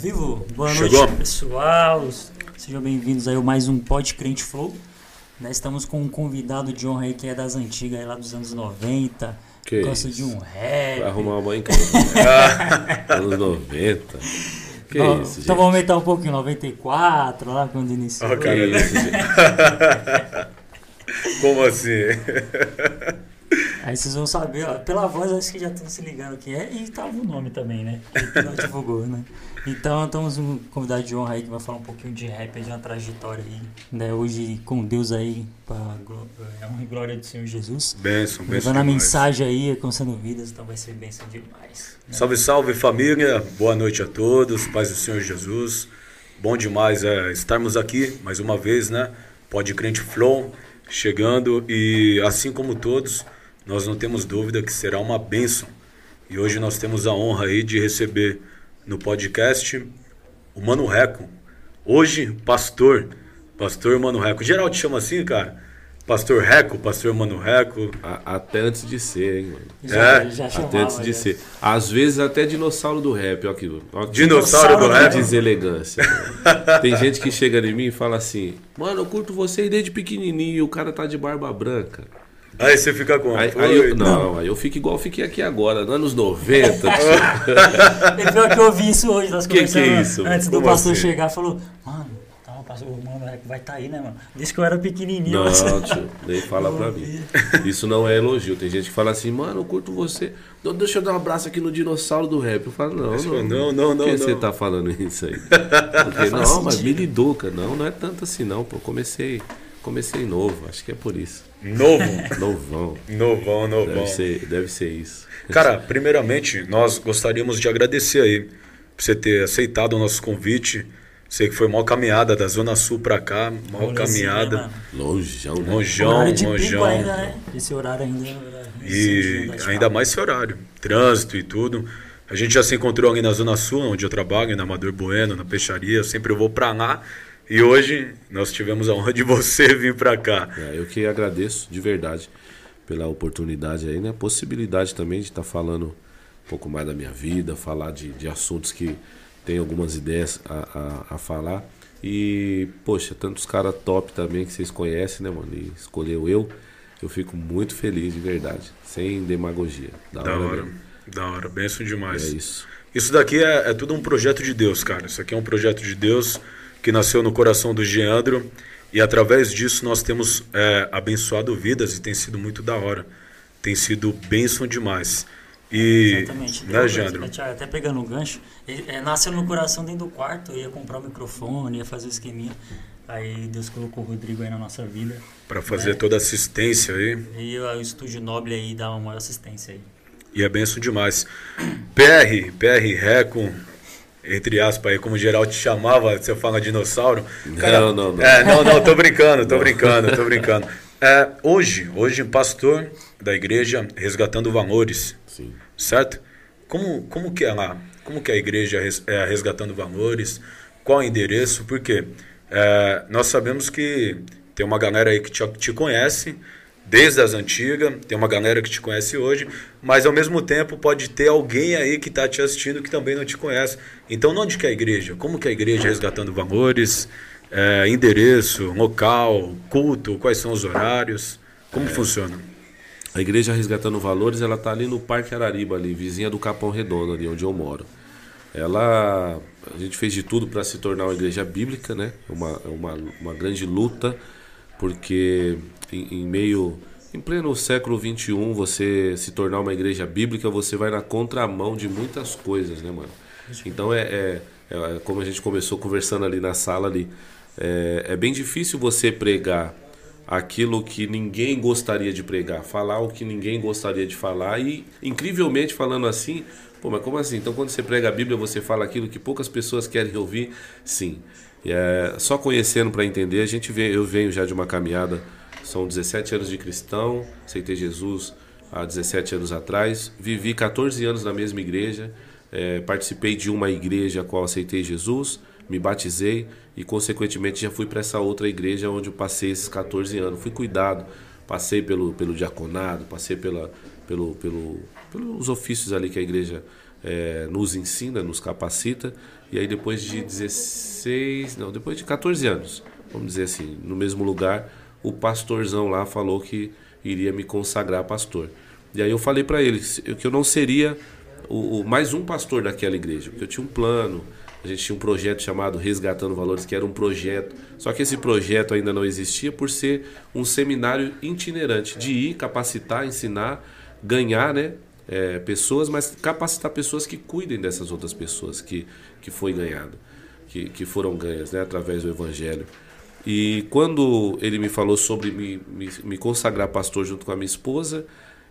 vivo? Boa Chegou. noite, pessoal. Sejam bem-vindos aí a mais um Pod Crente Flow. Nós estamos com um convidado de honra aí que é das antigas, lá dos anos 90. Que gosta isso? de um rap. Vai arrumar uma mãe em casa. Anos 90. Que Ó, isso, gente? Então vamos aumentar um pouquinho, 94, lá quando iniciou. Ó, Que isso, gente? Como assim? Aí vocês vão saber, ó, pela voz acho que já estão se ligando quem é e tava o nome também, né? Que não divulgou, né? Então estamos um convidado de honra aí que vai falar um pouquinho de rap, de uma trajetória aí, né? Hoje com Deus aí, pra glo- é honra e glória do Senhor Jesus. Benção, benção. Levando a mensagem aí, alcançando vidas, então vai ser bênção demais. né? Salve, salve família. Boa noite a todos. Paz do Senhor Jesus. Bom demais é, estarmos aqui mais uma vez, né? Pode Crente Flow chegando e assim como todos, nós não temos dúvida que será uma bênção. E hoje nós temos a honra aí de receber no podcast o Mano Reco. Hoje, pastor. Pastor Mano Reco. Geral te chama assim, cara? Pastor Reco, Pastor Mano Reco. A- Até antes de ser, hein, mano. Já, É, já Até antes de já. ser. Às vezes até dinossauro do rap, ó aquilo. Ó, que- Dinossauro do Dinossauro rap. deselegância. Tem gente que chega em mim e fala assim: Mano, eu curto você desde pequenininho e o cara tá de barba branca. Aí você fica com. Aí, aí eu, então. não, aí eu fico igual eu fiquei aqui agora, nos anos 90. tio. É pior que eu ouvi isso hoje, nós Que que é isso? antes do Como pastor assim? chegar, falou, mano, tá, o pastor, mano vai estar aí, né, mano? Desde que eu era pequenininho. Não, tio, nem fala pra mim. Isso não é elogio. Tem gente que fala assim, mano, eu curto você. Não, Deixa eu dar um abraço aqui no dinossauro do rap. Eu falo, não, não. Não, não, Por que não. você tá falando isso aí? Porque, não, mas me educa. Não, não é tanto assim, não. Pô, comecei, comecei novo. Acho que é por isso. Novo. Novão. Novão, novão. Deve ser, deve ser isso. Cara, primeiramente, nós gostaríamos de agradecer aí por você ter aceitado o nosso convite. Sei que foi mal caminhada da Zona Sul pra cá, mal Rolezinho, caminhada. né? Longeão, né? Longeão, longeão. ainda, né? Esse horário ainda. era E ainda mais esse horário, trânsito e tudo. A gente já se encontrou ali na Zona Sul, onde eu trabalho, na Amador Bueno, na peixaria. Sempre eu vou pra lá. E hoje nós tivemos a honra de você vir pra cá. É, eu que agradeço de verdade pela oportunidade aí, né? Possibilidade também de estar falando um pouco mais da minha vida, falar de, de assuntos que tem algumas ideias a, a, a falar. E, poxa, tantos caras top também que vocês conhecem, né, mano? E escolheu eu. Eu fico muito feliz de verdade, sem demagogia. Da, Da hora, hora, mesmo. da hora, benção É demais. isso. Isso daqui é, é tudo um projeto de Deus, cara. Isso aqui é um projeto de Deus que nasceu no coração do Geandro. E através disso nós temos é, abençoado vidas e tem sido muito da hora. Tem sido bênção demais. E, Exatamente. né? Thiago, Até pegando o gancho, ele, é, nasceu no coração dentro do quarto, eu ia comprar o microfone, ia fazer o esqueminha. Aí Deus colocou o Rodrigo aí na nossa vida. Para fazer É. toda a assistência aí. E o Estúdio Noble aí dá uma maior assistência aí. E é benção demais. PR, PR Reco, entre aspas aí, como geral te chamava, você fala dinossauro. Não, não, não. É, não, não, tô brincando, tô brincando, tô brincando. É, hoje, hoje, pastor da igreja resgatando valores, Sim. certo? Como, como que é lá? Como que é a igreja res- é, resgatando valores? Qual é o endereço? Por quê? É, nós sabemos que tem uma galera aí que te, te conhece desde as antigas, tem uma galera que te conhece hoje, mas ao mesmo tempo pode ter alguém aí que está te assistindo que também não te conhece. Então, onde que é a igreja? Como que é a igreja resgatando valores? É, endereço, local, culto, quais são os horários? Como funciona? A igreja Resgatando Valores, ela tá ali no Parque Arariba, ali, vizinha do Capão Redondo, ali onde eu moro. Ela, a gente fez de tudo para se tornar uma igreja bíblica, né? Uma, uma, uma grande luta, porque em, em meio, em pleno século 21, você se tornar uma igreja bíblica, você vai na contramão de muitas coisas, né, mano? Então é, é, é como a gente começou conversando ali na sala ali, é, é bem difícil você pregar aquilo que ninguém gostaria de pregar, falar o que ninguém gostaria de falar e, incrivelmente falando assim, pô, mas como assim? Então quando você prega a Bíblia você fala aquilo que poucas pessoas querem ouvir? Sim. É, só conhecendo para entender, a gente vê, eu venho já de uma caminhada, são 17 anos de cristão, aceitei Jesus há 17 anos atrás, vivi 14 anos na mesma igreja, é, participei de uma igreja a qual aceitei Jesus, me batizei e, consequentemente, já fui para essa outra igreja onde eu passei esses 14 anos. Fui cuidado, passei pelo, pelo diaconado, passei pela, pelo, pelo, pelos ofícios ali que a igreja é, nos ensina, nos capacita. E aí depois de 16, não, depois de 14 anos, vamos dizer assim, no mesmo lugar, o pastorzão lá falou que iria me consagrar pastor. E aí eu falei para ele que eu não seria o, o, mais um pastor daquela igreja, porque eu tinha um plano, a gente tinha um projeto chamado Resgatando Valores, que era um projeto, só que esse projeto ainda não existia por ser um seminário itinerante, de ir capacitar, ensinar, ganhar, né? É, pessoas, mas capacitar pessoas que cuidem dessas outras pessoas que, que foi ganhado, que, que foram ganhas né, através do Evangelho. E quando ele me falou sobre me, me, me consagrar pastor junto com a minha esposa,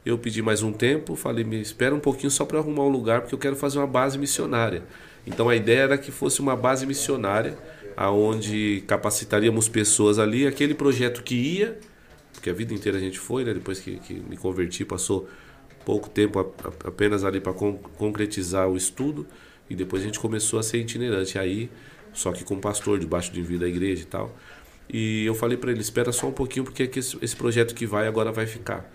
eu pedi mais um tempo, falei, me espera um pouquinho só para arrumar um lugar, porque eu quero fazer uma base missionária. Então a ideia era que fosse uma base missionária, aonde capacitaríamos pessoas ali, aquele projeto que ia, porque a vida inteira a gente foi, né? depois que, que me converti, passou pouco tempo apenas ali para concretizar o estudo, e depois a gente começou a ser itinerante aí, só que com pastor debaixo de envio da igreja e tal. E eu falei para ele, espera só um pouquinho, porque é esse projeto que vai agora vai ficar.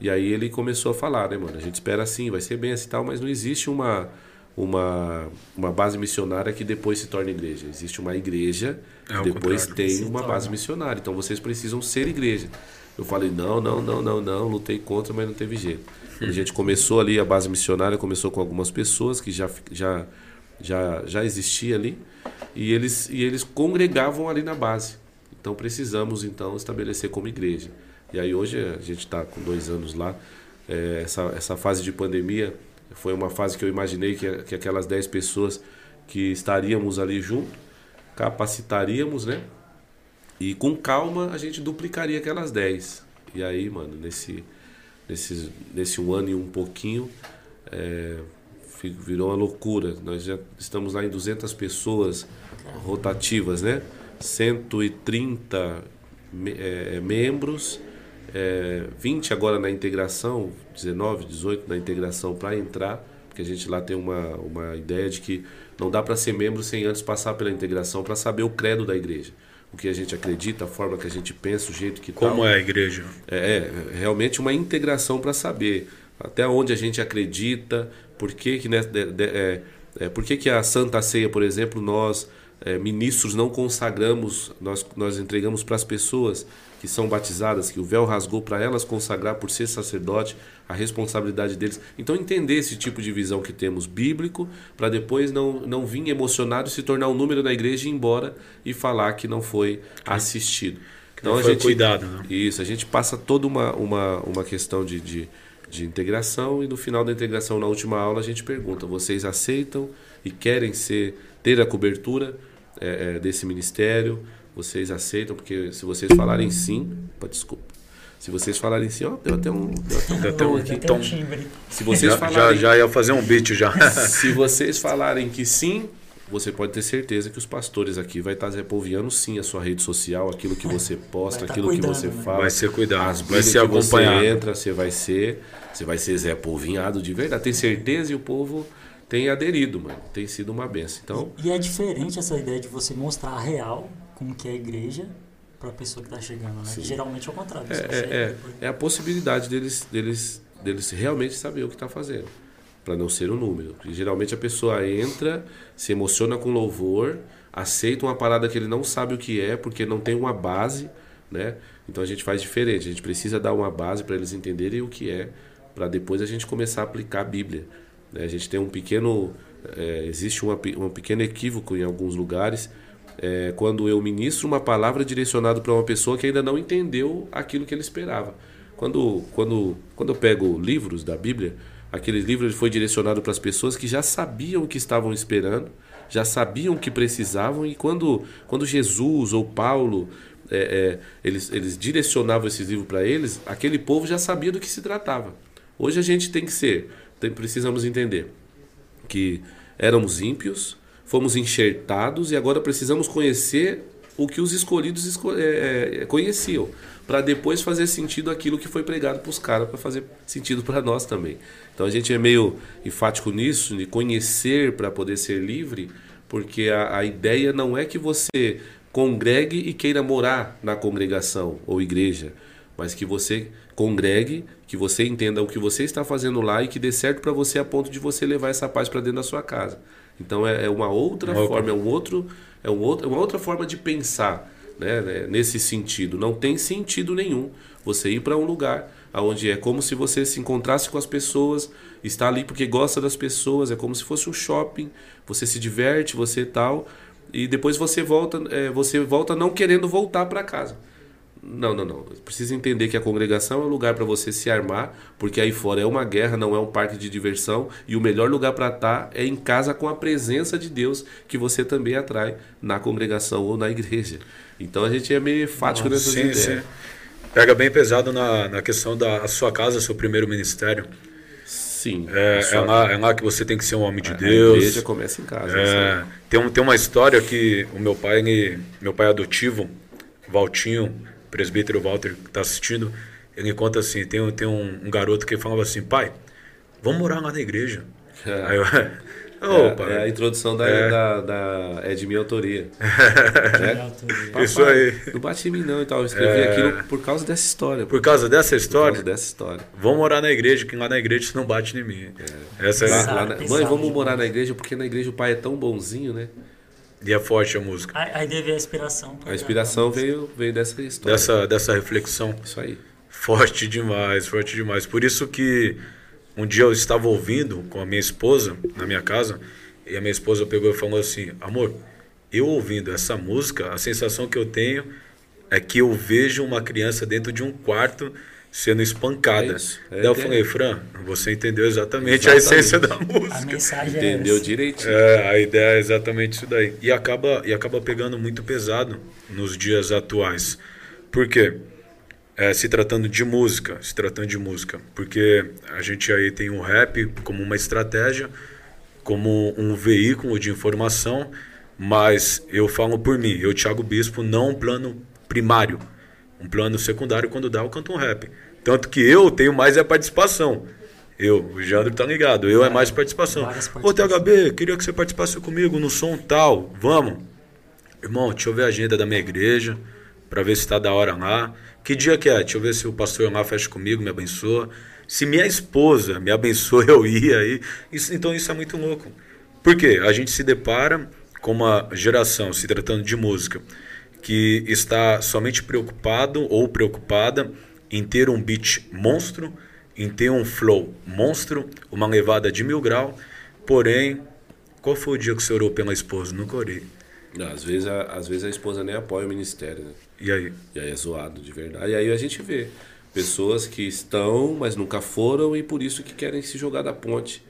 E aí ele começou a falar, né, mano? A gente espera assim, vai ser bem assim tal, mas não existe uma, uma, uma base missionária que depois se torna igreja. Existe uma igreja é que depois tem uma base missionária. Então vocês precisam ser igreja. Eu falei, não, não, não, não, não, lutei contra, mas não teve jeito. A gente começou ali, a base missionária começou com algumas pessoas que já, já, já, já existia ali, e eles, e eles congregavam ali na base. Então precisamos então estabelecer como igreja. E aí hoje a gente está com dois anos lá. É, essa, essa fase de pandemia foi uma fase que eu imaginei que, que aquelas 10 pessoas que estaríamos ali junto, capacitaríamos, né? E com calma a gente duplicaria aquelas 10. E aí, mano, nesse, nesse, nesse um ano e um pouquinho, é, virou uma loucura. Nós já estamos lá em 200 pessoas rotativas, né? 130 é, membros é, 20 agora na integração, 19, 18 na integração para entrar, porque a gente lá tem uma, uma ideia de que não dá para ser membro sem antes passar pela integração para saber o credo da igreja. O que a gente acredita, a forma que a gente pensa, o jeito que Como tal. é a igreja? É, é realmente uma integração para saber até onde a gente acredita, por que, que, né, de, de, é, é, por que, que a Santa Ceia, por exemplo, nós, é, ministros, não consagramos, nós, nós entregamos para as pessoas que são batizadas, que o véu rasgou para elas consagrar por ser sacerdote, a responsabilidade deles. Então entender esse tipo de visão que temos bíblico, para depois não, não vir emocionado e se tornar um número da igreja e ir embora e falar que não foi assistido. Então a gente cuidado, né? Isso, a gente passa toda uma, uma, uma questão de, de, de integração e no final da integração, na última aula, a gente pergunta: vocês aceitam e querem ser ter a cobertura é, é, desse ministério? Vocês aceitam? Porque se vocês falarem sim, pô, desculpa. Se vocês falarem sim, ó, deu até um, deu até um, deu até um aqui. Até um timbre. Se vocês já, falarem, já, já ia fazer um beat já. se vocês falarem que sim, você pode ter certeza que os pastores aqui vai estar repoviando sim a sua rede social, aquilo que você posta, tá aquilo cuidando, que você né? fala. Vai ser cuidado, vai ser acompanhado. Você entra, você vai ser, você vai ser Zé Polvinhado de verdade. Tem certeza e o povo tem aderido, mano. Tem sido uma benção. Então, e, e é diferente essa ideia de você mostrar a real como que é a igreja para a pessoa que está chegando, né? Geralmente é o contrário. É, é, é, é, a possibilidade deles, deles, deles realmente saber o que está fazendo, para não ser um número. Porque, geralmente a pessoa entra, se emociona com louvor, aceita uma parada que ele não sabe o que é, porque não tem uma base, né? Então a gente faz diferente. A gente precisa dar uma base para eles entenderem o que é, para depois a gente começar a aplicar a Bíblia. Né? A gente tem um pequeno, é, existe uma, um pequeno equívoco em alguns lugares é, quando eu ministro uma palavra direcionada para uma pessoa que ainda não entendeu aquilo que ele esperava. Quando, quando, quando eu pego livros da Bíblia, aquele livro foi direcionado para as pessoas que já sabiam o que estavam esperando, já sabiam o que precisavam, e quando, quando Jesus ou Paulo é, é, eles, eles direcionavam esses livros para eles, aquele povo já sabia do que se tratava. Hoje a gente tem que ser, tem, precisamos entender que éramos ímpios, fomos enxertados e agora precisamos conhecer o que os escolhidos esco é, é conheciam, para depois fazer sentido aquilo que foi pregado para os caras, para fazer sentido para nós também. Então a gente é meio enfático nisso, de conhecer para poder ser livre, porque a, a ideia não é que você congregue e queira morar na congregação ou igreja, mas que você congregue, que você entenda o que você está fazendo lá e que dê certo para você a ponto de você levar essa paz para dentro da sua casa. Então é, é uma outra Uma forma, é um outro, é um outro, é uma outra forma de pensar, né, né, nesse sentido. Não tem sentido nenhum você ir para um lugar onde é como se você se encontrasse com as pessoas, está ali porque gosta das pessoas, é como se fosse um shopping, você se diverte, você tal, e depois você volta, é, você volta não querendo voltar para casa. Não, não, não. Precisa entender que a congregação é um lugar para você se armar, porque aí fora é uma guerra, não é um parque de diversão, e o melhor lugar para estar tá é em casa com a presença de Deus, que você também atrai na congregação ou na igreja. Então a gente é meio enfático nessas sim, ideias. sim. Pega bem pesado na, na questão da sua casa, seu primeiro ministério. Sim. É, é, lá, é lá que você tem que ser um homem de a Deus. igreja começa em casa. É, tem, um, tem uma história que o meu pai, ele, meu pai adotivo, Valtinho, presbítero Walter, que está assistindo, ele conta assim: tem, um- tem um, um garoto que falava assim, pai, vamos morar lá na igreja. É. Aí eu, É, pai, é a introdução da, É. da, da- é de minha autoria. Autoria. Isso aí. Não bate em mim não e tal. Eu escrevi É. aquilo por causa dessa história. por causa dessa Por história, causa dessa história. vamos morar na igreja, que lá na igreja você não bate em mim. Essa é, Lá- lá na- mãe, vamos morar na igreja porque na igreja o pai é tão bonzinho, né? E é forte a música. Aí, aí deve a inspiração. A inspiração veio, veio dessa história. Dessa, dessa reflexão. Isso aí. Forte demais, forte demais. Por isso que um dia eu estava ouvindo com a minha esposa na minha casa e a minha esposa pegou e falou assim: Amor, eu ouvindo essa música, a sensação que eu tenho é que eu vejo uma criança dentro de um quarto sendo espancada. É isso, é Daí eu falei: Fran, você entendeu exatamente, Exatamente. a essência da A música. mensagem Entendeu é direitinho. É, a ideia é exatamente isso daí. E acaba, e acaba pegando muito pesado nos dias atuais. Por quê? É, se tratando de música, se tratando de música. Porque a gente aí tem o rap como uma estratégia, como um veículo de informação, mas eu falo por mim, eu, Thiago Bispo, não um plano primário. Um plano secundário, quando dá, eu canto um rap. Tanto que eu tenho mais é participação. Eu, o Jandro tá ligado, eu é mais participação. Ô. THB, queria que você participasse comigo no som tal, vamos? Irmão, deixa eu ver a agenda da minha igreja, pra ver se tá da hora lá. Que dia que é? Deixa eu ver se o pastor lá fecha comigo, me abençoa. Se minha esposa me abençoa, eu ia aí. Isso, então isso é muito louco. Por quê? A gente se depara com uma geração, se tratando de música, que está somente preocupado ou preocupada em ter um beat monstro, em ter um flow monstro, uma levada de mil grau. Porém, qual foi o dia que você orou pela esposa? Nunca orei. Não, Às vezes, a, às vezes a esposa nem apoia o ministério, né? E aí? E aí é zoado, de verdade. E aí a gente vê pessoas que estão, mas nunca foram e por isso que querem se jogar da ponte.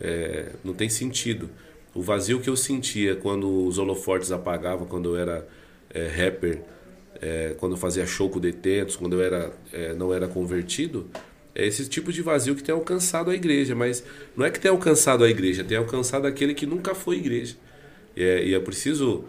É, não tem sentido. O vazio que eu sentia quando os holofortes apagavam, quando eu era é, rapper, é, quando eu fazia show com detentos, quando eu era, é, não era convertido, é esse tipo de vazio que tem alcançado a igreja. Mas não é que tem alcançado a igreja, tem alcançado aquele que nunca foi igreja. E é, e é preciso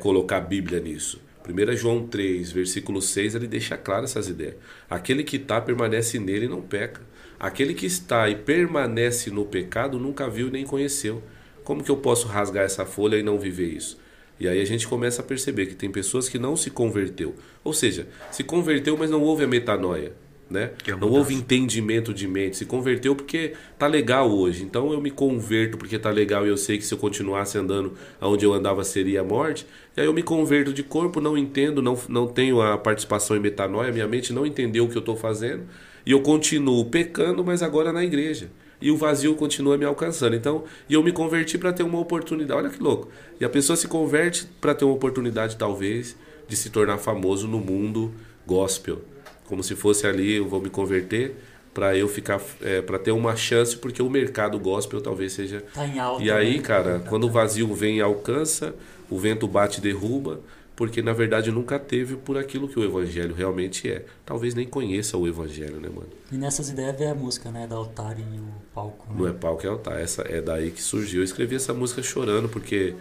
colocar a Bíblia nisso. 1 João 3, versículo 6, ele deixa claro essas ideias. Aquele que está, permanece nele e não peca. Aquele que está e permanece no pecado nunca viu nem conheceu. Como que eu posso rasgar essa folha e não viver isso? E aí a gente começa a perceber que tem pessoas que não se converteu. Ou seja, se converteu, mas não houve a metanoia. Né? É Não houve entendimento de mente. Se converteu porque tá legal hoje. Então eu me converto porque tá legal e eu sei que se eu continuasse andando aonde eu andava seria a morte. E aí eu me converto de corpo, não entendo, não, não tenho a participação em metanoia, minha mente não entendeu o que eu estou fazendo. E eu continuo pecando, mas agora na igreja. E o vazio continua me alcançando. Então, e eu me converti para ter uma oportunidade. Olha que louco. E a pessoa se converte para ter uma oportunidade, talvez, de se tornar famoso no mundo gospel como se fosse ali eu vou me converter para eu ficar é, para ter uma chance porque o mercado gospel talvez seja Tá em alta. e aí né? cara quando o vazio vem e alcança o vento bate e derruba porque na verdade nunca teve por aquilo que o evangelho realmente é talvez nem conheça o evangelho né mano E nessas ideias vem a música, né? Da altar e o palco. Né? não é que é altar essa é daí que surgiu eu escrevi essa música chorando porque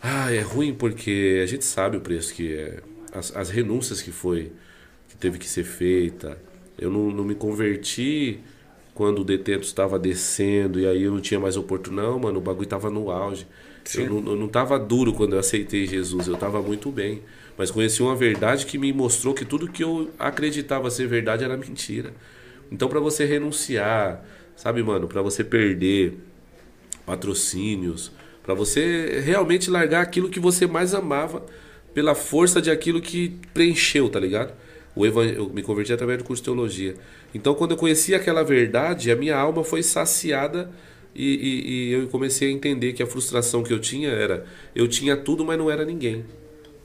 ah é ruim porque a gente sabe o preço que é as, as renúncias que foi que teve que ser feita. Eu não, não me converti quando o detento estava descendo e aí eu não tinha mais oportunidade. Não, mano, o bagulho estava no auge. Sim. Eu não, eu não tava duro quando eu aceitei Jesus, eu estava muito bem. Mas conheci uma verdade que me mostrou que tudo que eu acreditava ser verdade era mentira. Então, para você renunciar, sabe, mano, para você perder patrocínios, para você realmente largar aquilo que você mais amava pela força de aquilo que preencheu, tá ligado? O Eu me converti através do curso de teologia. Então, quando eu conheci aquela verdade, a minha alma foi saciada e, e, e eu comecei a entender que a frustração que eu tinha era: eu tinha tudo, mas não era ninguém.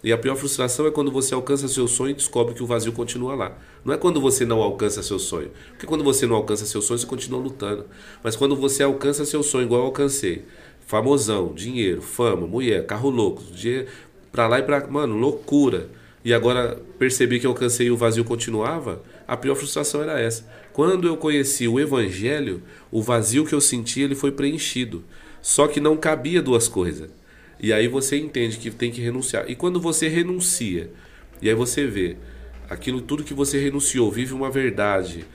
E a pior frustração é quando você alcança seu sonho e descobre que o vazio continua lá. Não é quando você não alcança seu sonho. Porque quando você não alcança seu sonho, você continua lutando. Mas quando você alcança seu sonho, igual eu alcancei, famosão, dinheiro, fama, mulher, carro louco, dinheiro pra lá e pra. Mano, loucura. E agora percebi que eu alcancei e o vazio continuava, a pior frustração era essa. Quando eu conheci o evangelho, o vazio que eu senti ele foi preenchido. Só que não cabia duas coisas. E aí você entende que tem que renunciar. E quando você renuncia, e aí você vê aquilo tudo que você renunciou, vive uma verdade,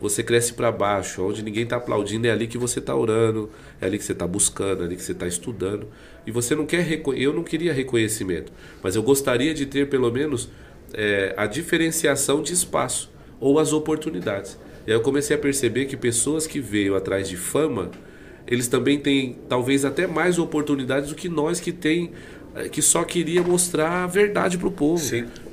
você cresce para baixo, onde ninguém está aplaudindo, é ali que você está orando, é ali que você está buscando, é ali que você está estudando. E você não quer eu não queria reconhecimento, mas eu gostaria de ter pelo menos é, a diferenciação de espaço ou as oportunidades. E aí eu comecei a perceber que pessoas que veio atrás de fama, eles também têm talvez até mais oportunidades do que nós que tem eh, que só queria mostrar a verdade para o povo,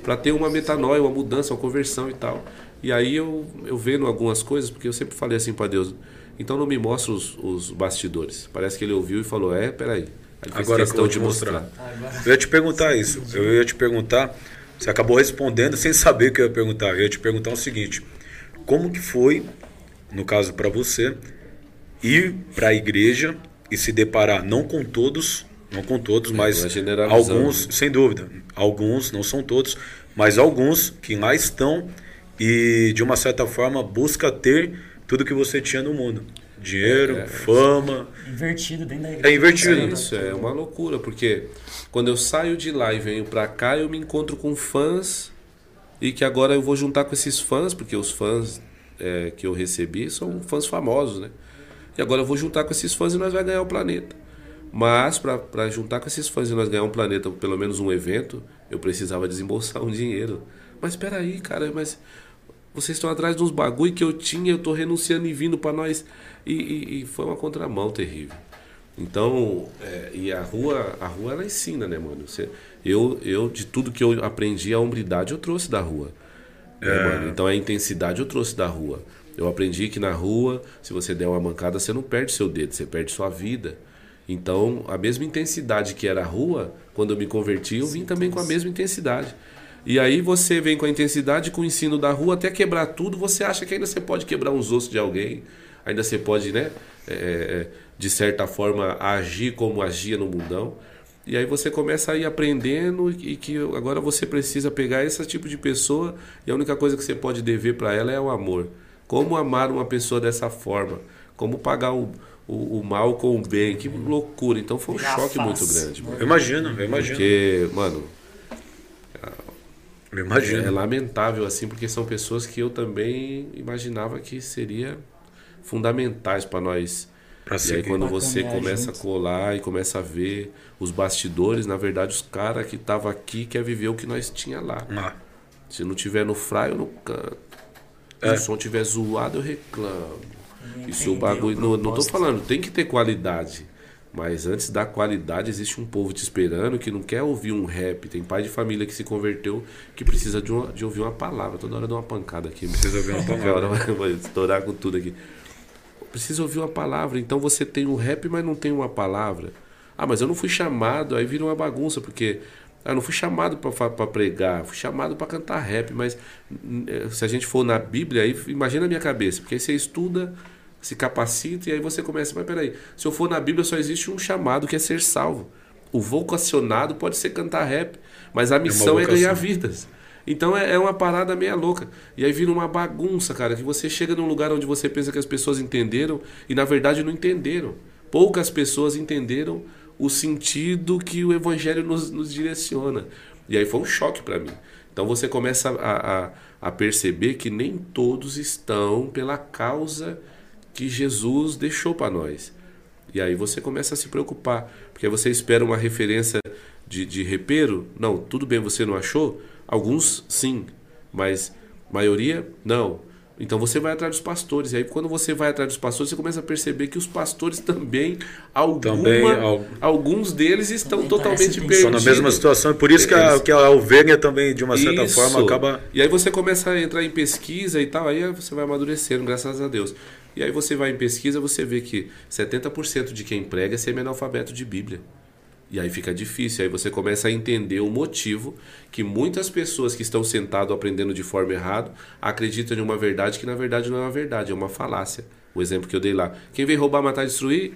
para ter uma metanoia, uma mudança, uma conversão e tal. E aí eu, eu vendo algumas coisas, porque eu sempre falei assim para Deus, então não me mostra os, os, bastidores. Parece que ele ouviu e falou, é, peraí. Agora questão eu de mostrar. mostrar. Eu ia te perguntar isso. Eu ia te perguntar, você acabou respondendo sem saber o que eu ia perguntar. Eu ia te perguntar o seguinte, como que foi, no caso para você, ir para a igreja e se deparar não com todos, não com todos, é, mas alguns, sem dúvida, alguns, não são todos, mas alguns que lá estão e de uma certa forma busca ter tudo que você tinha no mundo. Dinheiro, é, é, fama. Invertido dentro da igreja. É invertido. É isso, é uma loucura, porque quando eu saio de lá e venho para cá, eu me encontro com fãs e que agora eu vou juntar com esses fãs, porque os fãs é, que eu recebi são fãs famosos, né? E agora eu vou juntar com esses fãs e nós vamos ganhar o planeta. Mas para juntar com esses fãs e nós ganhar um planeta, pelo menos um evento, eu precisava desembolsar um dinheiro. Mas espera aí, cara, mas vocês estão atrás de uns bagulho que eu tinha, eu tô renunciando e vindo para nós. E, e, e, foi uma contramão terrível. Então, é, e a rua, a rua ela ensina, né, mano? Você, eu, eu, de tudo que eu aprendi, a hombridade eu trouxe da rua. Né, é. mano? Então a intensidade eu trouxe da rua. Eu aprendi que na rua, se você der uma mancada, você não perde seu dedo, você perde sua vida. Então, a mesma intensidade que era a rua, quando eu me converti, eu vim também com a mesma intensidade. E aí você vem com a intensidade, com o ensino da rua, até quebrar tudo, você acha que ainda você pode quebrar uns ossos de alguém, ainda você pode, né, é, é de certa forma, agir como agia no mundão. E aí você começa a ir aprendendo e que agora você precisa pegar esse tipo de pessoa e a única coisa que você pode dever para ela é o amor. Como amar uma pessoa dessa forma? Como pagar o, o, o mal com o bem? Que loucura. Então foi um choque muito grande. Mano. Eu imagino, eu imagino. Porque, mano. Eu imagino. É, é lamentável assim, porque são pessoas que eu também imaginava que seria fundamentais para nós. Pra e aí quando você começa junto. a colar e começa a ver os bastidores, na verdade os caras que estavam aqui quer viver o que nós tinha lá. Ah. Se não tiver no fraio, no canto. Se é. o som tiver zoado, eu reclamo. E se o bagulho. Não, não tô falando, tem que ter qualidade. Mas antes da qualidade, existe um povo te esperando que não quer ouvir um rap. Tem pai de família que se converteu que precisa de, uma, de ouvir uma palavra. Toda hora dá uma pancada aqui. Precisa ouvir uma palavra. vai, vai estourar com tudo aqui. Precisa ouvir uma palavra. Então você tem um rap, mas não tem uma palavra. Ah, mas eu não fui chamado. Aí vira uma bagunça, porque eu não fui chamado para pregar, fui chamado para cantar rap, mas eh, se a gente for na Bíblia, aí imagina a minha cabeça, porque aí você estuda, se capacita e aí você começa, mas peraí, se eu for na Bíblia só existe um chamado que é ser salvo. O vocacionado pode ser cantar rap, mas a é missão é, é ganhar vidas. Então é, é, uma parada meia louca. E aí vira uma bagunça, cara, que você chega num lugar onde você pensa que as pessoas entenderam e na verdade não entenderam. Poucas pessoas entenderam o sentido que o Evangelho nos, nos direciona. E aí foi um choque para mim. Então você começa a, a, a, perceber que nem todos estão pela causa que Jesus deixou para nós. E aí você começa a se preocupar, porque você espera uma referência de, de repero? Não, tudo bem, você não achou? Alguns sim, mas maioria não. Então você vai atrás dos pastores. E aí, quando você vai atrás dos pastores, você começa a perceber que os pastores também, alguma, também alguns deles estão também totalmente perdidos. Estão na mesma situação. por isso que a, que a ovelha também, de uma certa isso. forma, acaba. E aí você começa a entrar em pesquisa e tal, aí você vai amadurecendo, graças a Deus. E aí você vai em pesquisa, você vê que 70% de quem prega é semi-analfabeto de Bíblia. E aí fica difícil, aí você começa a entender o motivo que muitas pessoas que estão sentado aprendendo de forma errada acreditam em uma verdade que na verdade não é uma verdade, é uma falácia. O exemplo que eu dei lá. Quem vem roubar, matar e destruir,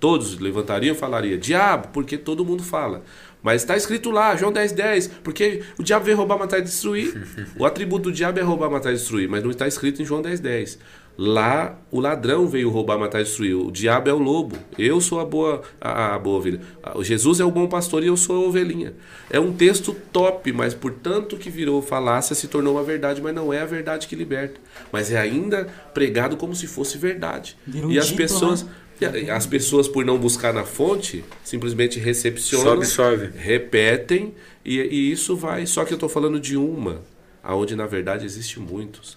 todos levantariam e falariam, diabo, porque todo mundo fala. Mas está escrito lá, João 10, 10, porque o diabo vem roubar, matar e destruir. o atributo do diabo é roubar, matar e destruir, mas não está escrito em João 10, 10. Lá o ladrão veio roubar, matar e destruir. O diabo é o lobo. Eu sou a boa, a, a boa ovelha. O Jesus é o bom pastor e eu sou a ovelhinha. É um texto top, mas portanto que virou falácia se tornou uma verdade, mas não é a verdade que liberta. Mas é ainda pregado como se fosse verdade. Virou e as dito, pessoas, né? as pessoas por não buscar na fonte, simplesmente recepcionam, absorve. repetem e, e isso vai. Só que eu estou falando de uma, aonde na verdade existe muitos.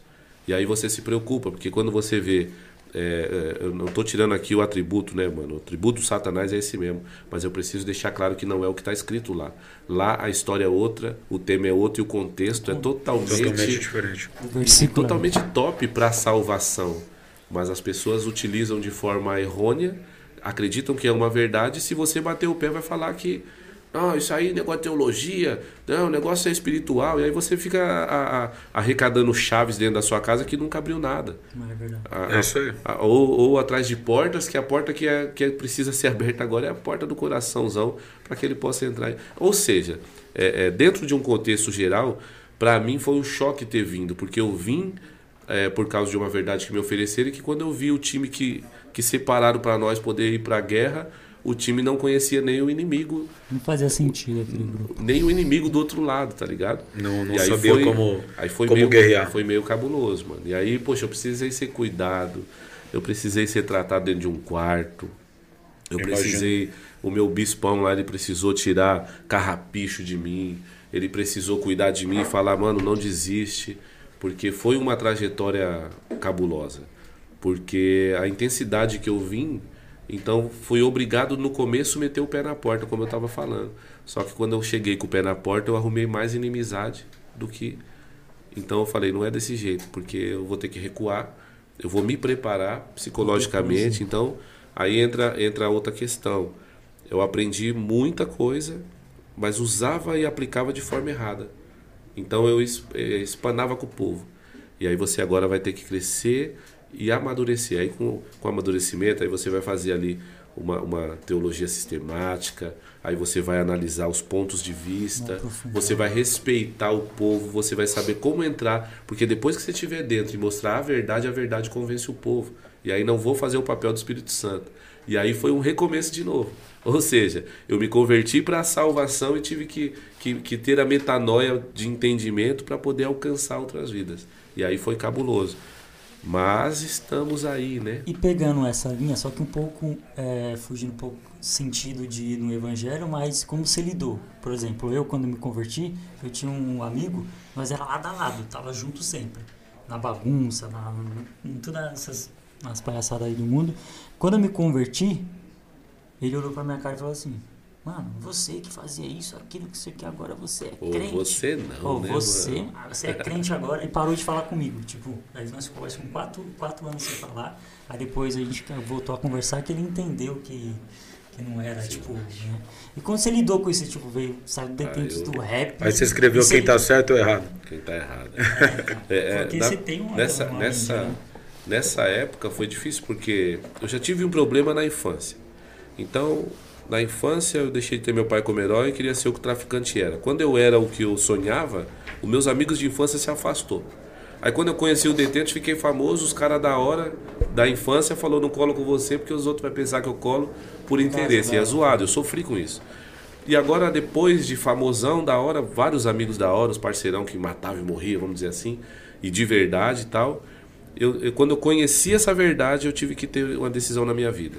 E aí você se preocupa, porque quando você vê. É, é, eu não estou tirando aqui o atributo, né, mano? O atributo do Satanás é esse mesmo. Mas eu preciso deixar claro que não é o que está escrito lá. Lá a história é outra, o tema é outro e o contexto é totalmente, totalmente diferente. Totalmente top para a salvação. Mas as pessoas utilizam de forma errônea, acreditam que é uma verdade. Se você bater o pé, vai falar que não, isso aí, negócio de teologia, não, o negócio é espiritual. E aí você fica a, a, arrecadando chaves dentro da sua casa que nunca abriu nada. é verdade. A, é isso aí. ou, ou atrás de portas, que a porta que, é, que é, precisa ser aberta agora é a porta do coraçãozão, para que ele possa entrar. Ou seja, é, é, dentro de um contexto geral, para mim foi um choque ter vindo, porque eu vim é, por causa de uma verdade que me ofereceram e que quando eu vi o time que, que separaram para nós poder ir para a guerra o time não conhecia nem o inimigo. Não fazia sentido aquele grupo. Nem o inimigo do outro lado, tá ligado? Não, não sabia foi, como, aí foi como meio, guerrear. Foi meio cabuloso, mano. E aí, poxa, eu precisei ser cuidado, eu precisei ser tratado dentro de um quarto. Eu precisei. O meu bispão lá, ele precisou tirar carrapicho de mim. Ele precisou cuidar de mim e falar, mano, não desiste. Porque foi uma trajetória cabulosa. Porque a intensidade que eu vim então fui obrigado no começo a meter o pé na porta, como eu estava falando. Só que quando eu cheguei com o pé na porta, eu arrumei mais inimizade do que. Então eu falei, não é desse jeito, porque eu vou ter que recuar, eu vou me preparar psicologicamente. Então aí entra, entra outra questão. Eu aprendi muita coisa, mas usava e aplicava de forma errada. Então eu espanava com o povo. E aí você agora vai ter que crescer e amadurecer. Aí com, com amadurecimento, aí você vai fazer ali uma, uma teologia sistemática, aí você vai analisar os pontos de vista, você vai respeitar o povo, você vai saber como entrar, porque depois que você estiver dentro e mostrar a verdade, a verdade convence o povo. E aí não vou fazer o papel do Espírito Santo. E aí foi um recomeço de novo. Ou seja, eu me converti para a salvação e tive que, que, que ter a metanoia de entendimento para poder alcançar outras vidas. E aí foi cabuloso. Mas estamos aí, né? E pegando essa linha, só que um pouco, é, fugindo um pouco sentido de ir no evangelho, mas como você lidou. Por exemplo, eu quando me converti, eu tinha um amigo, nós era lado a lado, tava junto sempre. Na bagunça, na, em todas essas nas palhaçadas aí do mundo. Quando eu me converti, ele olhou pra minha cara e falou assim, Mano, você que fazia isso, aquilo que você quer agora, você é Ou crente. você não, Ou né, você, mano? você é crente agora. Ele parou de falar comigo. Tipo, aí nós conversamos quatro, quatro anos sem falar. Aí depois a gente voltou a conversar que ele entendeu que, que não era, Sim, tipo. Né? E quando você lidou com isso, tipo, veio, saiu depende ah, eu... do rap. Aí você escreveu quem tá certo ou errado. Quem tá errado. É, é, porque na, você tem uma. Nessa, uma nessa, né? nessa época foi difícil porque eu já tive um problema na infância. Então, na infância, eu deixei de ter meu pai como herói e queria ser o que o traficante era. Quando eu era o que eu sonhava, os meus amigos de infância se afastou. Aí quando eu conheci o Detente, fiquei famoso, os caras da hora da infância falou não colo com você porque os outros vão pensar que eu colo por interesse. E é zoado, eu sofri com isso. E agora, depois de famosão da hora, vários amigos da hora, os parceirão que matavam e morriam, vamos dizer assim, e de verdade e tal. Eu, eu, quando eu conheci essa verdade, eu tive que ter uma decisão na minha vida.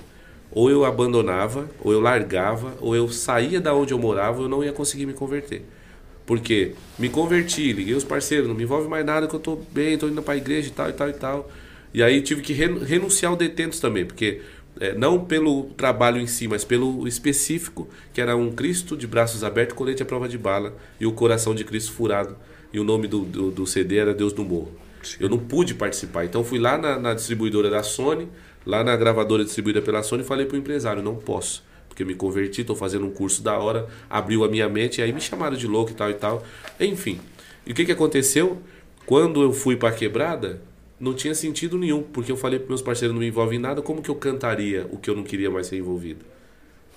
Ou eu abandonava, ou eu largava, ou eu saía da onde eu morava, eu não ia conseguir me converter. Porque me converti, liguei os parceiros, não me envolve mais nada que eu tô bem, tô indo pra igreja e tal e tal e tal. E aí tive que renunciar ao detentos também, porque é, não pelo trabalho em si, mas pelo específico, que era um Cristo de braços abertos, colete à prova de bala e o coração de Cristo furado. E o nome do, do, do CD era Deus do Morro. Eu não pude participar. Então fui lá na, na, distribuidora da Sony, lá na gravadora distribuída pela Sony, falei pro empresário: não posso. Porque me converti, estou fazendo um curso da hora, abriu a minha mente, e aí me chamaram de louco e tal e tal. Enfim. E o que, que aconteceu? Quando eu fui para a quebrada, não tinha sentido nenhum, porque eu falei para meus parceiros não me envolvem em nada, como que eu cantaria o que eu não queria mais ser envolvido?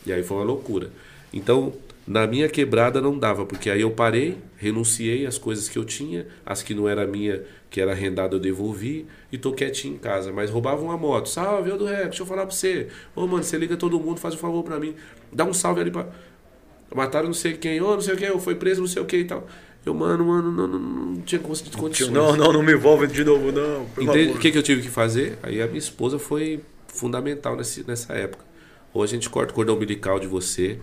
E aí foi uma loucura. Então, na minha quebrada não dava, porque aí eu parei, renunciei às coisas que eu tinha, as que não era minha, que era arrendada, eu devolvi e tô quietinho em casa. Mas roubava uma moto. Salve, eu do rap, deixa eu falar pra você. Ô, mano, você liga todo mundo, faz um favor pra mim. Dá um salve ali pra. Mataram não sei quem, ô, não sei o que, foi preso não sei o que e tal. Eu, mano, mano, não, não, não tinha conseguido condições. Não, não, não me envolve de novo, não. O que, que eu tive que fazer? Aí a minha esposa foi fundamental nesse, nessa época. Ou a gente corta o cordão umbilical de você,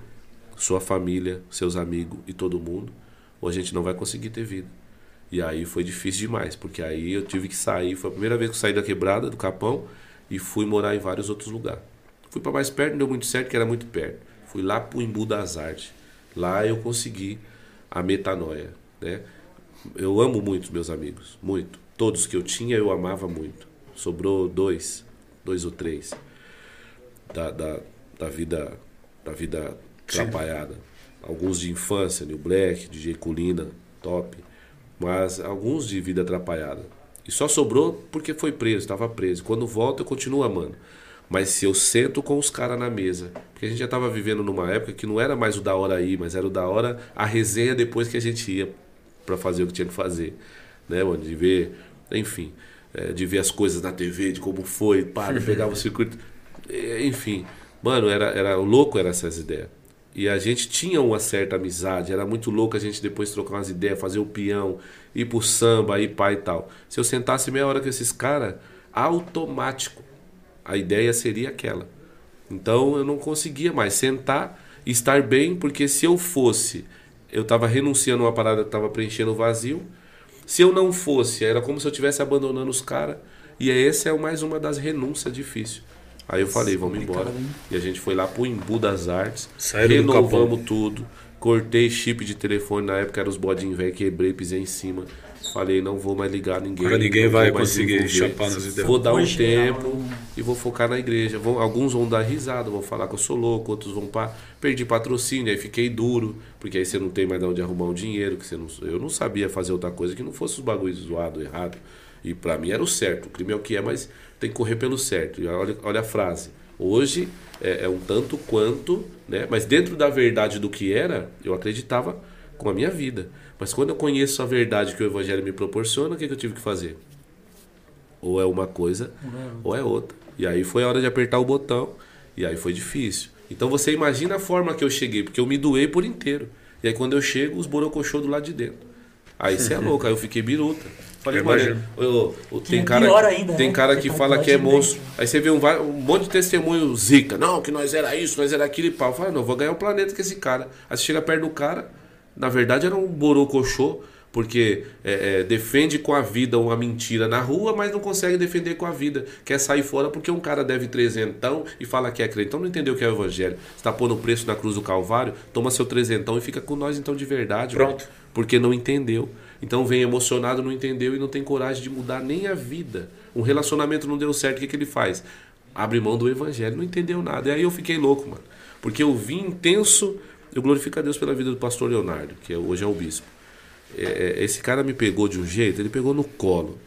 sua família, seus amigos e todo mundo, ou a gente não vai conseguir ter vida. E aí foi difícil demais, porque aí eu tive que sair. Foi a primeira vez que eu saí da quebrada, do Capão, e fui morar em vários outros lugares. Fui para mais perto, não deu muito certo, que era muito perto. Fui lá pro Embu das Artes. Lá eu consegui a metanoia. Né? Eu amo muito meus amigos, muito. Todos que eu tinha eu amava muito. Sobrou dois, dois ou três da, da, da vida da vida atrapalhada. Alguns de infância, New Black, DJ Colina, top. Mas alguns de vida atrapalhada. E só sobrou porque foi preso, estava preso. Quando volta eu continuo amando. Mas se eu sento com os caras na mesa, porque a gente já estava vivendo numa época que não era mais o da hora aí, mas era o da hora a resenha depois que a gente ia para fazer o que tinha que fazer, né, mano? De ver, enfim, é, de ver as coisas na TV, de como foi, para, pegava o circuito, é, enfim, mano, era, era louco era essas ideias. E a gente tinha uma certa amizade, era muito louco a gente depois trocar umas ideias, fazer o peão, ir pro samba, ir pai e tal. Se eu sentasse meia hora com esses caras, automático, a ideia seria aquela. Então eu não conseguia mais sentar, estar bem, porque se eu fosse eu estava renunciando a uma parada que estava preenchendo o vazio. Se eu não fosse, era como se eu estivesse abandonando os caras. E essa é mais uma das renúncias difíceis. Aí eu falei, vamos embora. E a gente foi lá pro Embu das Artes, Saíram renovamos tudo. Cortei chip de telefone, na época era os bodinhos velho, quebrei, pisei em cima. Falei, não vou mais ligar ninguém. Agora ninguém vai conseguir chapar nas ideias. Vou dar um tempo e vou focar na igreja. Vão, alguns vão dar risada, vão falar que eu sou louco, outros vão para perdi patrocínio, aí fiquei duro, porque aí você não tem mais de onde arrumar um dinheiro, que você não, eu não sabia fazer outra coisa que não fosse os bagulhos zoado, errado. E para mim era o certo. O crime é o que é, mas tem que correr pelo certo. E olha, olha a frase. Hoje é, é um tanto quanto, né? Mas dentro da verdade do que era, eu acreditava com a minha vida. Mas quando eu conheço a verdade que o Evangelho me proporciona, o que, que eu tive que fazer? Ou é uma coisa, ou é outra. E aí foi a hora de apertar o botão, e aí foi difícil. Então você imagina a forma que eu cheguei, porque eu me doei por inteiro. E aí quando eu chego, os borocochô do lado de dentro. Aí você é louco, aí eu fiquei biruta. Falei, mano, eu, eu, tem cara, ainda, tem né? cara que fala que é monstro. Aí você vê um, um, monte de testemunho zica. Não, que nós era isso, nós era aquilo e pau. Eu falei, não, vou ganhar o um planeta com esse cara. Aí você chega perto do cara, na verdade era um borocochô, porque é, é, defende com a vida uma mentira na rua, mas não consegue defender com a vida. Quer sair fora porque um cara deve trezentão e fala que é crente. Então não entendeu o que é o evangelho. Está pondo o preço na cruz do Calvário, toma seu trezentão e fica com nós então de verdade. Pronto. Mano, porque não entendeu. Então vem emocionado, não entendeu e não tem coragem de mudar nem a vida. Um relacionamento não deu certo, o que, que ele faz? Abre mão do evangelho, não entendeu nada. E aí eu fiquei louco, mano. Porque eu vim intenso eu glorifico a Deus pela vida do pastor Leonardo, que hoje é o bispo. É, é, esse cara me pegou de um jeito, ele pegou no colo.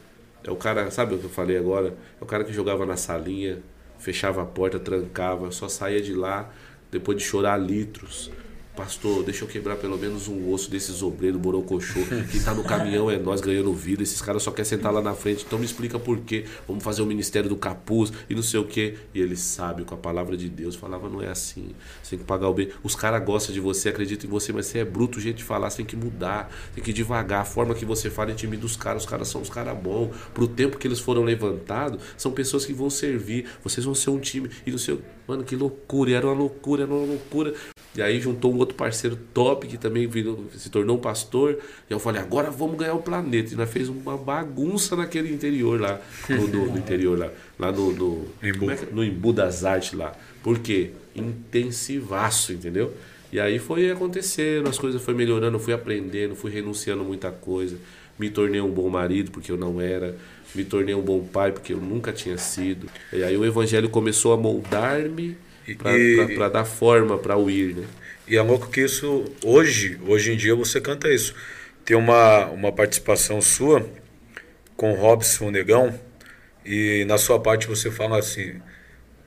É o cara, sabe o que eu falei agora? É o cara que jogava na salinha, fechava a porta, trancava, só saía de lá depois de chorar litros. Pastor, deixa eu quebrar pelo menos um osso desses obreiros, borocochô. Quem tá no caminhão é nós ganhando vida. Esses caras só querem sentar lá na frente. Então me explica por quê. Vamos fazer o ministério do capuz e não sei o quê. E ele sabe, com a palavra de Deus, falava, não é assim. Você tem que pagar o bem. Os caras gostam de você, acreditam em você, mas você é bruto o jeito de falar. Você tem que mudar, tem que ir devagar. A forma que você fala intimida os caras. Os caras são os caras bons. Pro tempo que eles foram levantados, são pessoas que vão servir. Vocês vão ser um time. E não sei. Mano, que loucura. Era uma loucura, era uma loucura. E aí juntou um outro parceiro top que também virou, se tornou um pastor. E eu falei, agora vamos ganhar o planeta. E nós fez uma bagunça naquele interior lá, no, no, no interior lá, lá no, no, Embu. É que, no Embu das Artes lá. Por quê? Intensivaço, entendeu? E aí foi acontecendo, as coisas foi melhorando, fui aprendendo, fui renunciando muita coisa. Me tornei um bom marido, porque eu não era. Me tornei um bom pai, porque eu nunca tinha sido. E aí o evangelho começou a moldar-me para dar forma para o ir, né? E é louco que isso, hoje, hoje em dia você canta isso. Tem uma, uma participação sua com o Robson Negão, e na sua parte você fala assim: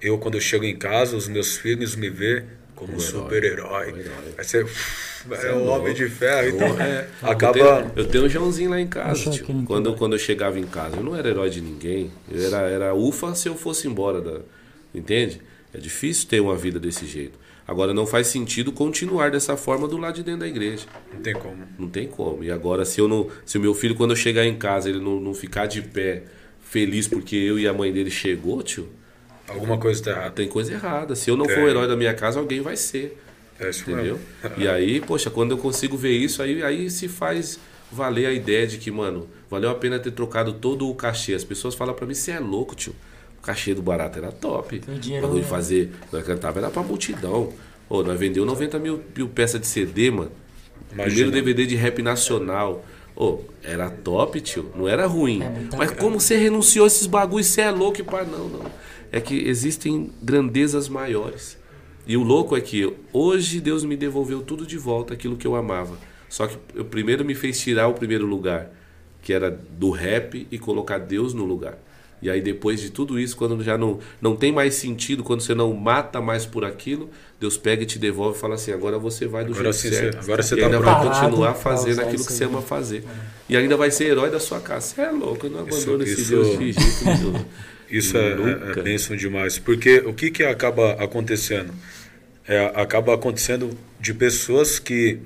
Eu, quando eu chego em casa, os meus filhos me vê como um herói. super-herói. Um herói. Aí você é um homem de ferro. Então, É, acaba. Eu tenho, eu tenho um Joãozinho lá em casa, Poxa, tio. Quando, quando eu chegava em casa, eu não era herói de ninguém. Eu era, era ufa se eu fosse embora da. Entende? É difícil ter uma vida desse jeito. Agora não faz sentido continuar dessa forma do lado de dentro da igreja. Não tem como. Não tem como. E agora, se eu não. Se o meu filho, quando eu chegar em casa, ele não, não ficar de pé, feliz porque eu e a mãe dele chegou, tio, Alguma coisa está errada. tem coisa errada. Se eu não for Tem. o herói da minha casa, alguém vai ser. É isso Entendeu? mesmo. E aí, poxa, quando eu consigo ver isso, aí, aí se faz valer a ideia de que, mano, valeu a pena ter trocado todo o cachê. As pessoas falam pra mim, você é louco, tio. O cachê do barato era top. Dinheiro, Bagulho de né? fazer, nós cantava, era pra multidão. Ô, nós vendeu 90 mil, mil peças de CD, mano. Imagina. Primeiro DVD de rap nacional. Ô, era top, tio. Não era ruim. É Mas grana. como você renunciou a esses bagulhos, você é louco e pá. Não, não. É que existem grandezas maiores. E o louco é que hoje Deus me devolveu tudo de volta, aquilo que eu amava. Só que eu primeiro me fez tirar o primeiro lugar, que era do rap, e colocar Deus no lugar. E aí depois de tudo isso, quando já não, não tem mais sentido, quando você não mata mais por aquilo, Deus pega e te devolve e fala assim, agora você vai do Agora jeito certo. você- agora você e tá ainda pronto. vai continuar fazendo aquilo isso que você ama fazer. E ainda vai ser herói da sua casa. Você é louco, eu não Isso- abandono esse isso- Deus de jeito nenhum. Isso é, é, Nunca. é bênção demais. Porque o que, que acaba acontecendo? É, acaba acontecendo de pessoas que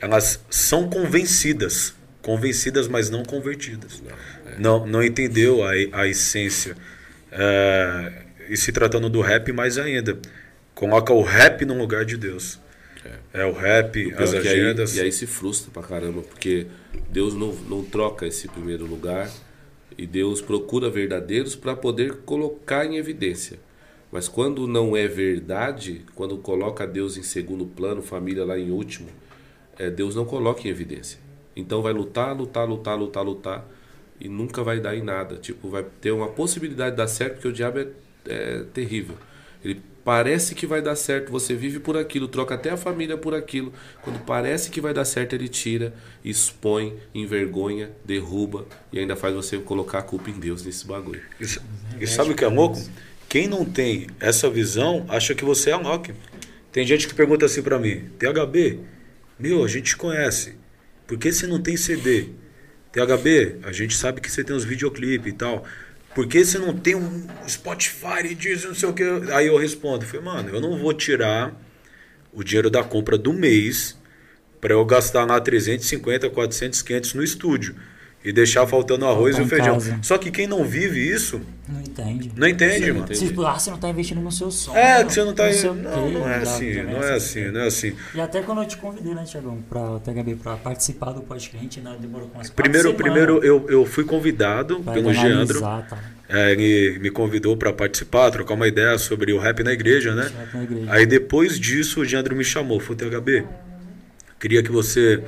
elas são convencidas. Convencidas, mas não convertidas. Não, não entendeu a, a essência. É, e se tratando do rap, mais ainda. Coloca o rap no lugar de Deus. É, o rap, as aí- agendas. e aí se frustra pra caramba, porque Deus não, não troca esse primeiro lugar e Deus procura verdadeiros para poder colocar em evidência. Mas quando não é verdade, quando coloca Deus em segundo plano, família lá em último, é, Deus não coloca em evidência. Então vai lutar, lutar, lutar, lutar, lutar e nunca vai dar em nada. Tipo, vai ter uma possibilidade de dar certo, porque o diabo é, é terrível. Ele parece que vai dar certo, você vive por aquilo, troca até a família por aquilo. Quando parece que vai dar certo, ele tira, expõe, envergonha, derruba e ainda faz você colocar a culpa em Deus nesse bagulho. E, sabe o que é louco? Quem não tem essa visão acha que você é louco. Tem gente que pergunta assim pra mim: THB, meu, a gente te conhece. Por que você não tem CD? THB, a gente sabe que você tem os videoclipes e tal. Por que você não tem um Spotify e diz não sei o que? Aí eu respondo: falei, mano, eu não vou tirar o dinheiro da compra do mês para eu gastar lá 350, 400, 500 no estúdio e deixar faltando o arroz Tá e o feijão. casa. Só que quem não vive isso Não entende. não entende, mano. entende. Tipo, ah, você não tá investindo no seu som. É, que você não tá. sei o Não, quê, não é já- assim, já não é assim, não é assim. E até quando eu te convidei, né, Tiagão, pra THB, pra participar do podcast, a gente ainda demorou com umas Primeiro, semanas primeiro eu, eu fui convidado pra pelo Geandro. tá? É, ele me convidou para participar, trocar uma ideia sobre o rap na igreja, né? Na igreja. Aí depois disso o Geandro me chamou, falou, THB, queria que você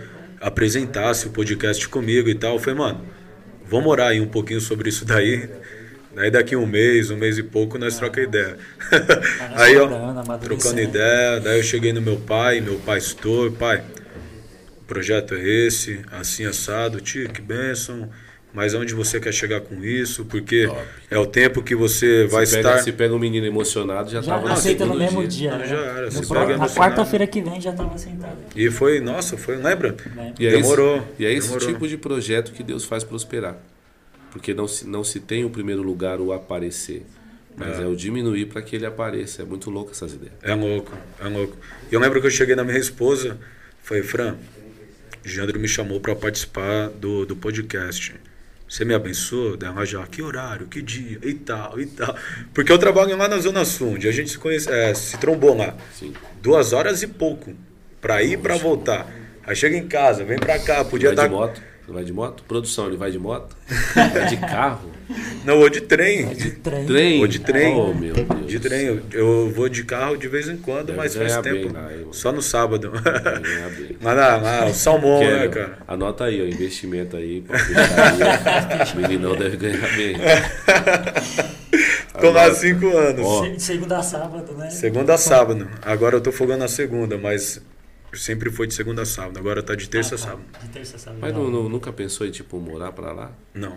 apresentasse o podcast comigo e tal. Eu falei, mano, vamos orar aí um pouquinho sobre isso daí. Aí daqui um mês, um mês e pouco, nós troca ideia. aí, amadurecendo. trocando ideia, daí eu cheguei no meu pai, meu pastor, pai, o projeto é esse, assim assado, tio, que bênção, mas onde você quer chegar com isso, porque Top. é o tempo que você vai se estar. Pega, se pega um menino emocionado, já, já tava aceita no mesmo dia. dia né? Já era. No, na quarta-feira que vem já estava sentado. E foi, nossa, foi, lembra? E é Demorou. Esse, e é esse Demorou. tipo de projeto que Deus faz prosperar. Porque não se, não se tem o primeiro lugar o aparecer. Mas é, é o diminuir para que ele apareça. É muito louco essas ideias. É louco, é louco. E eu lembro que eu cheguei na minha esposa, falei, Fran, Jandro me chamou para participar do, do podcast. Você me abençoa? Daí ela já, que horário, que dia, e tal, e tal. Porque eu trabalho lá na Zona Sul, onde a gente se, conhece, é, se trombou lá. Sim. Duas horas e pouco. Pra ir e pra voltar. Aí chega em casa, vem pra cá, podia estar. Tá... Ele vai de moto? Produção, ele vai de moto? vai de carro? Não, vou de trem. Vai de trem. trem? Vou de trem. Oh, meu Deus. De trem. Eu, eu vou de carro de vez em quando, Deve mas faz tempo. Lá, Só no sábado. Lá, lá, lá, o salmão, Quero. né, cara? Anota aí, o investimento aí. o meninão deve ganhar bem. Tô lá há cinco anos. Oh. Segunda a sábado, né? Segunda a sábado. Agora eu tô folgando na segunda, mas Sempre foi de segunda a sábado, agora tá de terça a ah, tá. sábado. De terça a sábado. Mas não, não, nunca pensou em, tipo, morar pra lá? Não.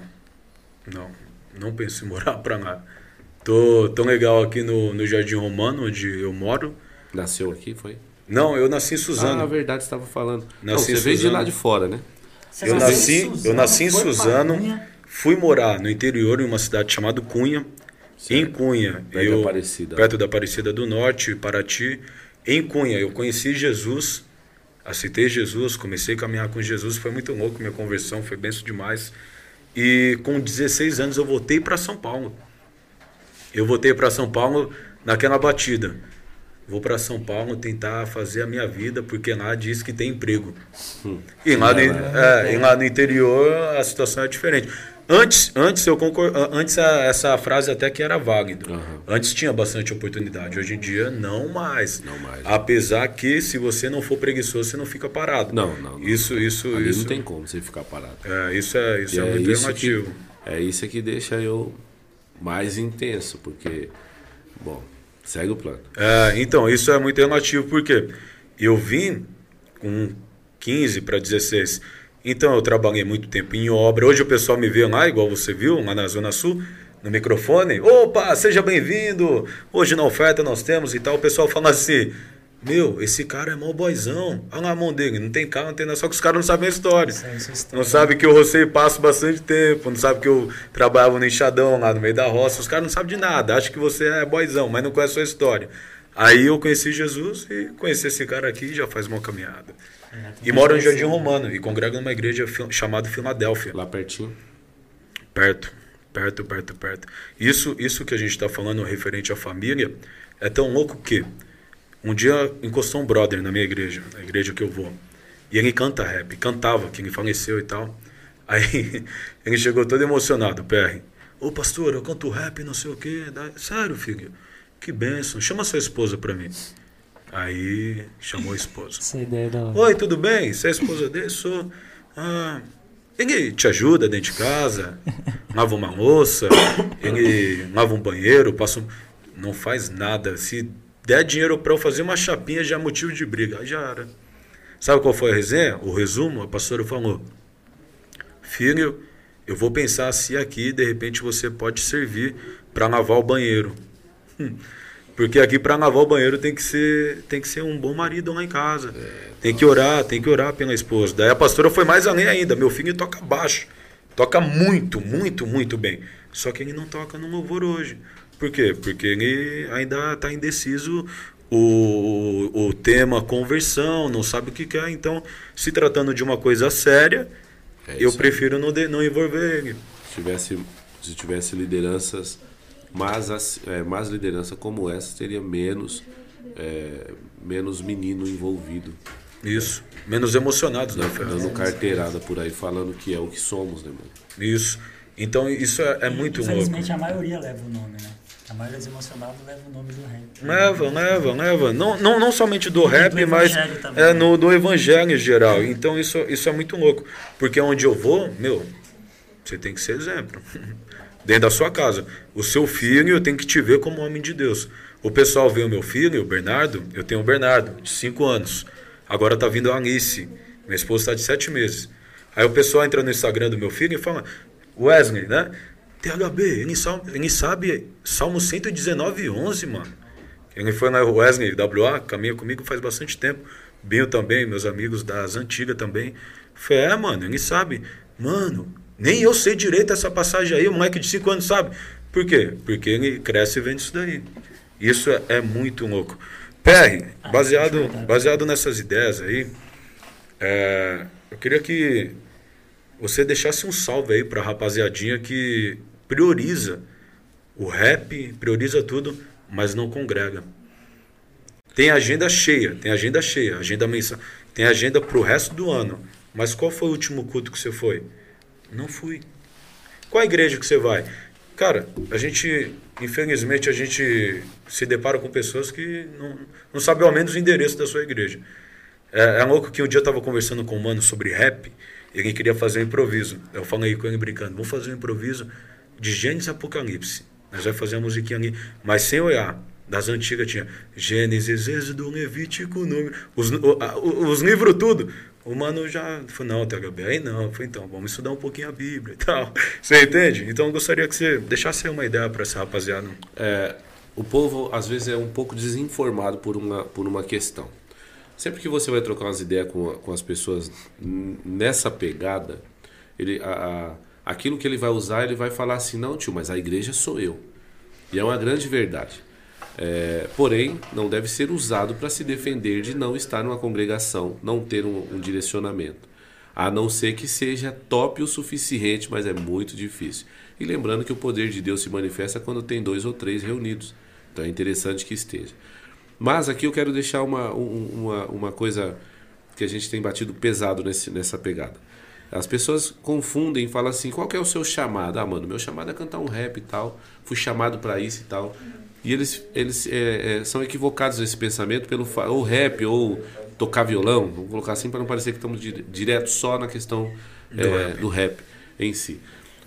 Não. Não penso em morar pra lá. Tô tão legal aqui no, no Jardim Romano, onde eu moro. Nasceu aqui, foi? Não, eu nasci em Suzano. Ah, na verdade, você estava falando. Nasci não, você veio de lá de fora, né? Você eu nasci, em eu nasci em Suzano, fui morar no interior, em uma cidade chamada Cunha. Certo. Em Cunha, perto eu, da Aparecida. perto da Aparecida do Norte, Paraty. Em Cunha, eu conheci Jesus, aceitei Jesus, comecei a caminhar com Jesus, foi muito louco, minha conversão foi benção demais. E com 16 anos eu voltei para São Paulo. Eu voltei para São Paulo naquela batida. Vou para São Paulo tentar fazer a minha vida, porque lá diz que tem emprego. Hum. E, lá no, é, e lá no interior a situação é diferente. Antes, antes eu concordo, antes a, essa frase até que era válido. Uhum. Antes tinha bastante oportunidade. Hoje em dia não mais. Não mais. Apesar que se você não for preguiçoso, você não fica parado. Não, não. não. Isso, isso, Ali isso. não tem como você ficar parado. É, isso é, isso é, é, muito relativo. é isso que deixa eu mais intenso, porque bom, segue o plano. É, então, isso é muito relativo porque eu vim com 15 para 16 então eu trabalhei muito tempo em obra. Hoje o pessoal me vê lá, igual você viu, lá na Zona Sul, no microfone. Opa, seja bem-vindo! Hoje na oferta nós temos e tal. O pessoal fala assim: Meu, esse cara é mó boizão. Olha lá a mão dele, não tem carro, não tem nada. Só que os caras não sabem a história. Não sabem que eu rocei passo bastante tempo. Não sabem que eu trabalhava no enxadão lá no meio da roça. Os caras não sabem de nada. Acham que você é boizão, mas não conhece a sua história. Aí eu conheci Jesus e conheci esse cara aqui já faz uma caminhada. É, e moro no Jardim Romano e congrego numa igreja chamada Filadélfia. Lá pertinho? Perto, perto, perto, perto. Isso, isso que a gente está falando referente à família é tão louco que um dia encostou um brother na minha igreja, na igreja que eu vou. E ele canta rap, cantava, que ele faleceu e tal. Aí ele chegou todo emocionado, PR. Ô pastor, eu canto rap, não sei o quê. Sério, filho? Que benção. Chama sua esposa para mim. Aí chamou a esposa. Oi, tudo bem? Você é a esposa dele? Sou. Ah, ele te ajuda dentro de casa, lava uma louça, ele lava um banheiro, passa um... Não faz nada. Se der dinheiro para eu fazer uma chapinha, já é motivo de briga. Aí já era. Sabe qual foi a resenha? O resumo? A pastora falou: Filho, eu vou pensar se aqui, de repente, você pode servir para lavar o banheiro. Hum. Porque aqui para lavar o banheiro tem que ser, tem que ser um bom marido lá em casa. É, tem que orar, tem que orar pela esposa. Daí a pastora foi mais além ainda. Meu filho toca baixo. Toca muito, muito, muito bem. Só que ele não toca no louvor hoje. Por quê? Porque ele ainda está indeciso o, o tema conversão, não sabe o que quer. Então, se tratando de uma coisa séria, é eu prefiro não, de, não envolver ele. Se tivesse, se tivesse lideranças mas as, é, mais liderança como essa teria menos é, menos menino envolvido. Isso, menos emocionados, né, Fernando? Dando carteirada por aí, falando que é o que somos, né, mano? Isso. Então, isso é, é muito louco. Infelizmente, a maioria leva o nome, né? A maioria dos emocionados leva o nome do rap. Leva, leva, leva. Não, não, não somente do rap, do mas também, é, no, do evangelho em geral. Então, isso, isso é muito louco. Porque onde eu vou, meu, você tem que ser exemplo. dentro da sua casa. O seu filho tem que te ver como homem de Deus. O pessoal vê o meu filho, o Bernardo, eu tenho o Bernardo, de 5 anos. Agora está vindo a Alice, minha esposa está de 7 meses. Aí o pessoal entra no Instagram do meu filho e fala: Wesley, né? THB, ele sabe, ele sabe Salmo 119, 11, mano. Ele foi na Wesley WA, caminha comigo faz bastante tempo. Binho também, meus amigos das antigas também. Falei, é, mano, ele sabe. Mano, nem eu sei direito essa passagem aí, o moleque de 5 anos sabe. Por quê? Porque ele cresce vendo isso daí. Isso é, é muito louco. PR, baseado, baseado nessas ideias aí, é, eu queria que você deixasse um salve aí pra rapaziadinha que prioriza o rap, prioriza tudo, mas não congrega. Tem agenda cheia, tem agenda cheia, agenda mensal, tem agenda pro resto do ano. Mas qual foi o último culto que você foi? Não fui. Qual a igreja que você vai? Cara, a gente, infelizmente, a gente se depara com pessoas que não, não sabem ao menos o endereço da sua igreja. É, é louco que um dia eu estava conversando com um mano sobre rap ele queria fazer um improviso. Eu falei com ele brincando, vamos fazer um improviso de Gênesis Apocalipse. Nós vamos fazer a musiquinha ali, mas sem olhar. Das antigas tinha Gênesis, Êxodo, Levítico, Número. Os, os, os livros tudo. O mano já falou, não, THB, aí não. Foi então, vamos estudar um pouquinho a Bíblia e tal. Você entende? Então eu gostaria que você deixasse uma ideia para essa rapaziada. É, o povo, às vezes, é um pouco desinformado por uma, por uma questão. Sempre que você vai trocar umas ideias com, com as pessoas nessa pegada, ele, a, a, aquilo que ele vai usar, ele vai falar assim, não, tio, mas a igreja sou eu. E é uma grande verdade. É, porém, não deve ser usado para se defender de não estar numa congregação, não ter um, um, direcionamento. A não ser que seja top o suficiente, mas é muito difícil. E lembrando que o poder de Deus se manifesta quando tem dois ou três reunidos. Então é interessante que esteja. Mas aqui eu quero deixar uma, uma, uma coisa que a gente tem batido pesado nesse, nessa pegada. As pessoas confundem, falam assim: qual é o seu chamado? Ah, mano, meu chamado é cantar um rap e tal. Fui chamado para isso e tal. E eles, eles é, é, são equivocados nesse pensamento pelo ou rap ou tocar violão, vamos colocar assim para não parecer que estamos direto só na questão do, é, rap. do rap em si.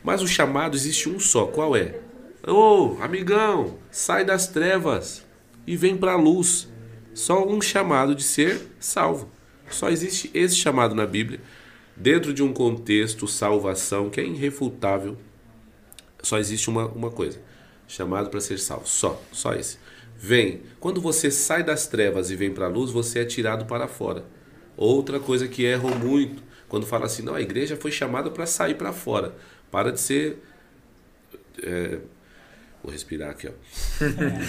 Mas o chamado existe um só, qual é? Ô, oh, amigão, sai das trevas e vem para a luz. Só um chamado de ser salvo. Só existe esse chamado na Bíblia, dentro de um contexto salvação que é irrefutável. Só existe uma, uma coisa chamado para ser salvo. Só, só esse. Vem. Quando você sai das trevas e vem para a luz, você é tirado para fora. Outra coisa que erram muito, quando fala assim, não, a igreja foi chamada para sair para fora. Para de ser. É, vou respirar aqui, ó.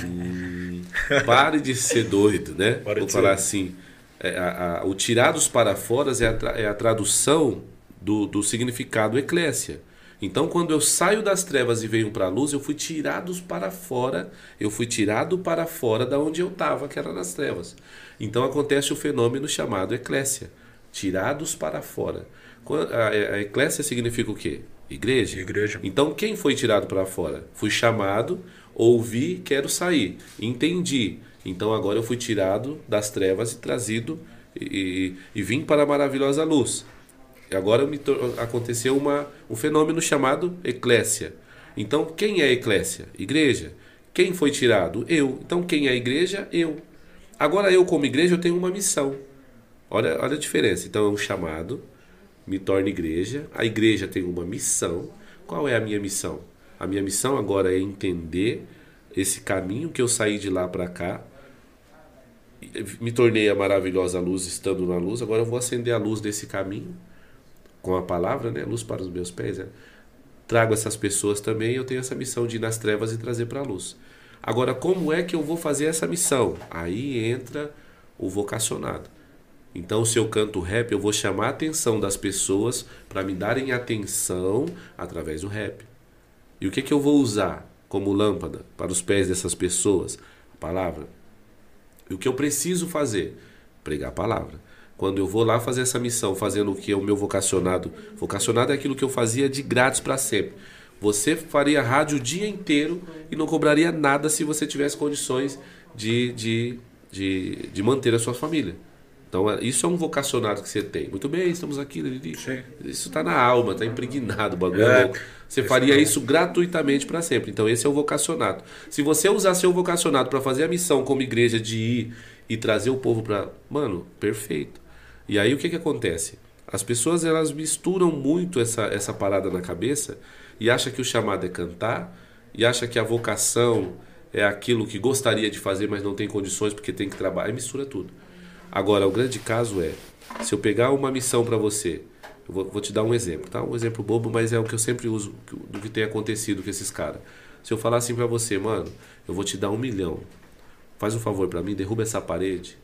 hum, pare de ser doido, né? Para vou falar ser. assim. É, a, a, o tirados para fora é a, é a tradução do, do significado eclésia. Então, quando eu saio das trevas e venho para a luz, eu fui tirado para fora, eu fui tirado para fora da onde eu estava, que era nas trevas. Então acontece o fenômeno chamado eclésia, tirados para fora. A eclésia significa o quê? Igreja. Igreja. Então, quem foi tirado para fora? Fui chamado, ouvi, quero sair. Entendi. Então, agora eu fui tirado das trevas e trazido e, e, e vim para a maravilhosa luz. Agora aconteceu uma, um fenômeno chamado eclésia. Então, quem é eclésia? Igreja. Quem foi tirado? Eu. Então, quem é igreja? Eu. Agora, eu, como igreja, eu tenho uma missão. Olha, olha a diferença. Então, é um chamado, me torna igreja. A igreja tem uma missão. Qual é a minha missão? A minha missão agora é entender esse caminho que eu saí de lá para cá. Me tornei a maravilhosa luz estando na luz. Agora eu vou acender a luz desse caminho com a palavra, né? Luz para os meus pés. Né? Trago essas pessoas também. Eu tenho essa missão de ir nas trevas e trazer para a luz. Agora, como é que eu vou fazer essa missão? Aí entra o vocacionado. Então, se eu canto rap, eu vou chamar a atenção das pessoas para me darem atenção através do rap. E o que, que eu vou usar como lâmpada para os pés dessas pessoas? A palavra. E o que eu preciso fazer? Pregar a palavra. Quando eu vou lá fazer essa missão, fazendo o que é o meu vocacionado. Vocacionado é aquilo que eu fazia de grátis para sempre. Você faria rádio o dia inteiro e não cobraria nada se você tivesse condições de, de, de, de manter a sua família. Então, é, isso é um vocacionado que você tem. Muito bem, estamos aqui, Lili. Isso está na alma, está impregnado o bagulho. É, você faria isso gratuitamente para sempre. Então, esse é o vocacionado. Se você usar seu vocacionado para fazer a missão como igreja de ir e trazer o povo para. Mano, perfeito. E aí o que, que acontece? As pessoas elas misturam muito essa, essa parada na cabeça e acha que o chamado é cantar, e acha que a vocação é aquilo que gostaria de fazer, mas não tem condições porque tem que trabalhar, e mistura tudo. Agora, o grande caso é, se eu pegar uma missão para você, eu vou, vou, te dar um exemplo, tá? Um exemplo bobo, mas é o que eu sempre uso do que tem acontecido com esses caras. Se eu falar assim para você, mano, eu vou te dar um milhão, faz um favor para mim, derruba essa parede.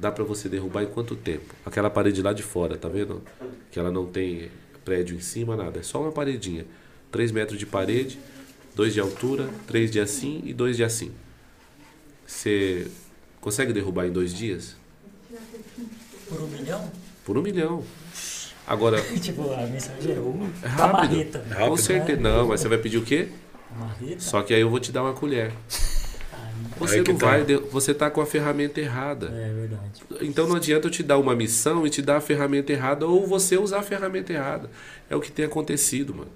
Dá para você derrubar em quanto tempo? Aquela parede lá de fora, tá vendo? Que ela não tem prédio em cima, nada. É só uma paredinha. 3 metros de parede, dois de altura, três de assim e dois de assim. Você consegue derrubar em dois dias? Por um milhão? Por um milhão. Agora. tipo, a mensagem é uma é rápido, marreta. Rápido. Com certeza. Não, mas você vai pedir o quê? Marreta? Só que aí eu vou te dar uma colher. Você não tá. vai, você tá com a ferramenta errada. É verdade. Então não adianta eu te dar uma missão e te dar a ferramenta errada ou você usar a ferramenta errada. É o que tem acontecido, mano.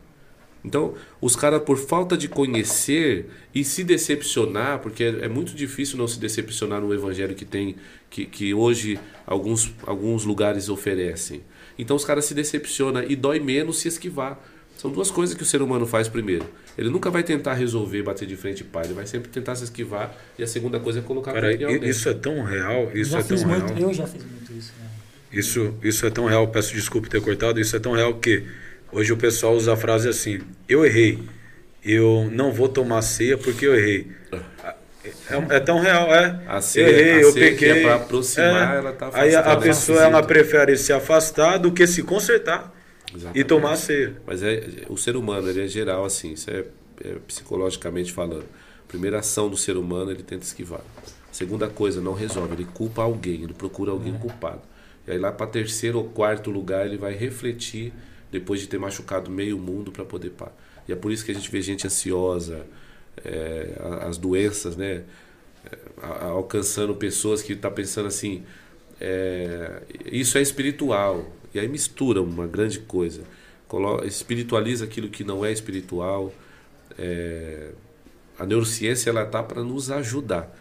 Então, os caras, por falta de conhecer e se decepcionar, porque é, é, muito difícil não se decepcionar no evangelho que tem, que, que hoje alguns, alguns lugares oferecem. Então, os caras se decepcionam e dói menos se esquivar. São duas coisas que o ser humano faz primeiro. Ele nunca vai tentar resolver, bater de frente e pá, ele vai sempre tentar se esquivar. E a segunda coisa é colocar Cara, isso é tão real, isso já é tão muito, real. Eu já fiz muito isso. Né? Isso, isso é tão real, peço desculpa ter cortado, isso é tão real que Hoje o pessoal usa a frase assim: eu errei, eu não vou tomar ceia porque eu errei. É, é tão real, é. A ceia, eu errei, a eu pequei. É para aproximar, é. ela tá Aí a, a pessoa ela prefere se afastar do que se consertar Exatamente. e tomar a ceia. Mas é o ser humano, ele é geral assim, isso é, é psicologicamente falando. primeira ação do ser humano, ele tenta esquivar. segunda coisa, não resolve, ele culpa alguém, ele procura alguém é. culpado. E aí lá para terceiro ou quarto lugar, ele vai refletir depois de ter machucado meio mundo para poder pá. E é por isso que a gente vê gente ansiosa, é, as doenças, né? É, alcançando pessoas que tá pensando assim, é, isso é espiritual. E aí mistura uma grande coisa. Espiritualiza aquilo que não é espiritual. É, a neurociência ela tá para nos ajudar.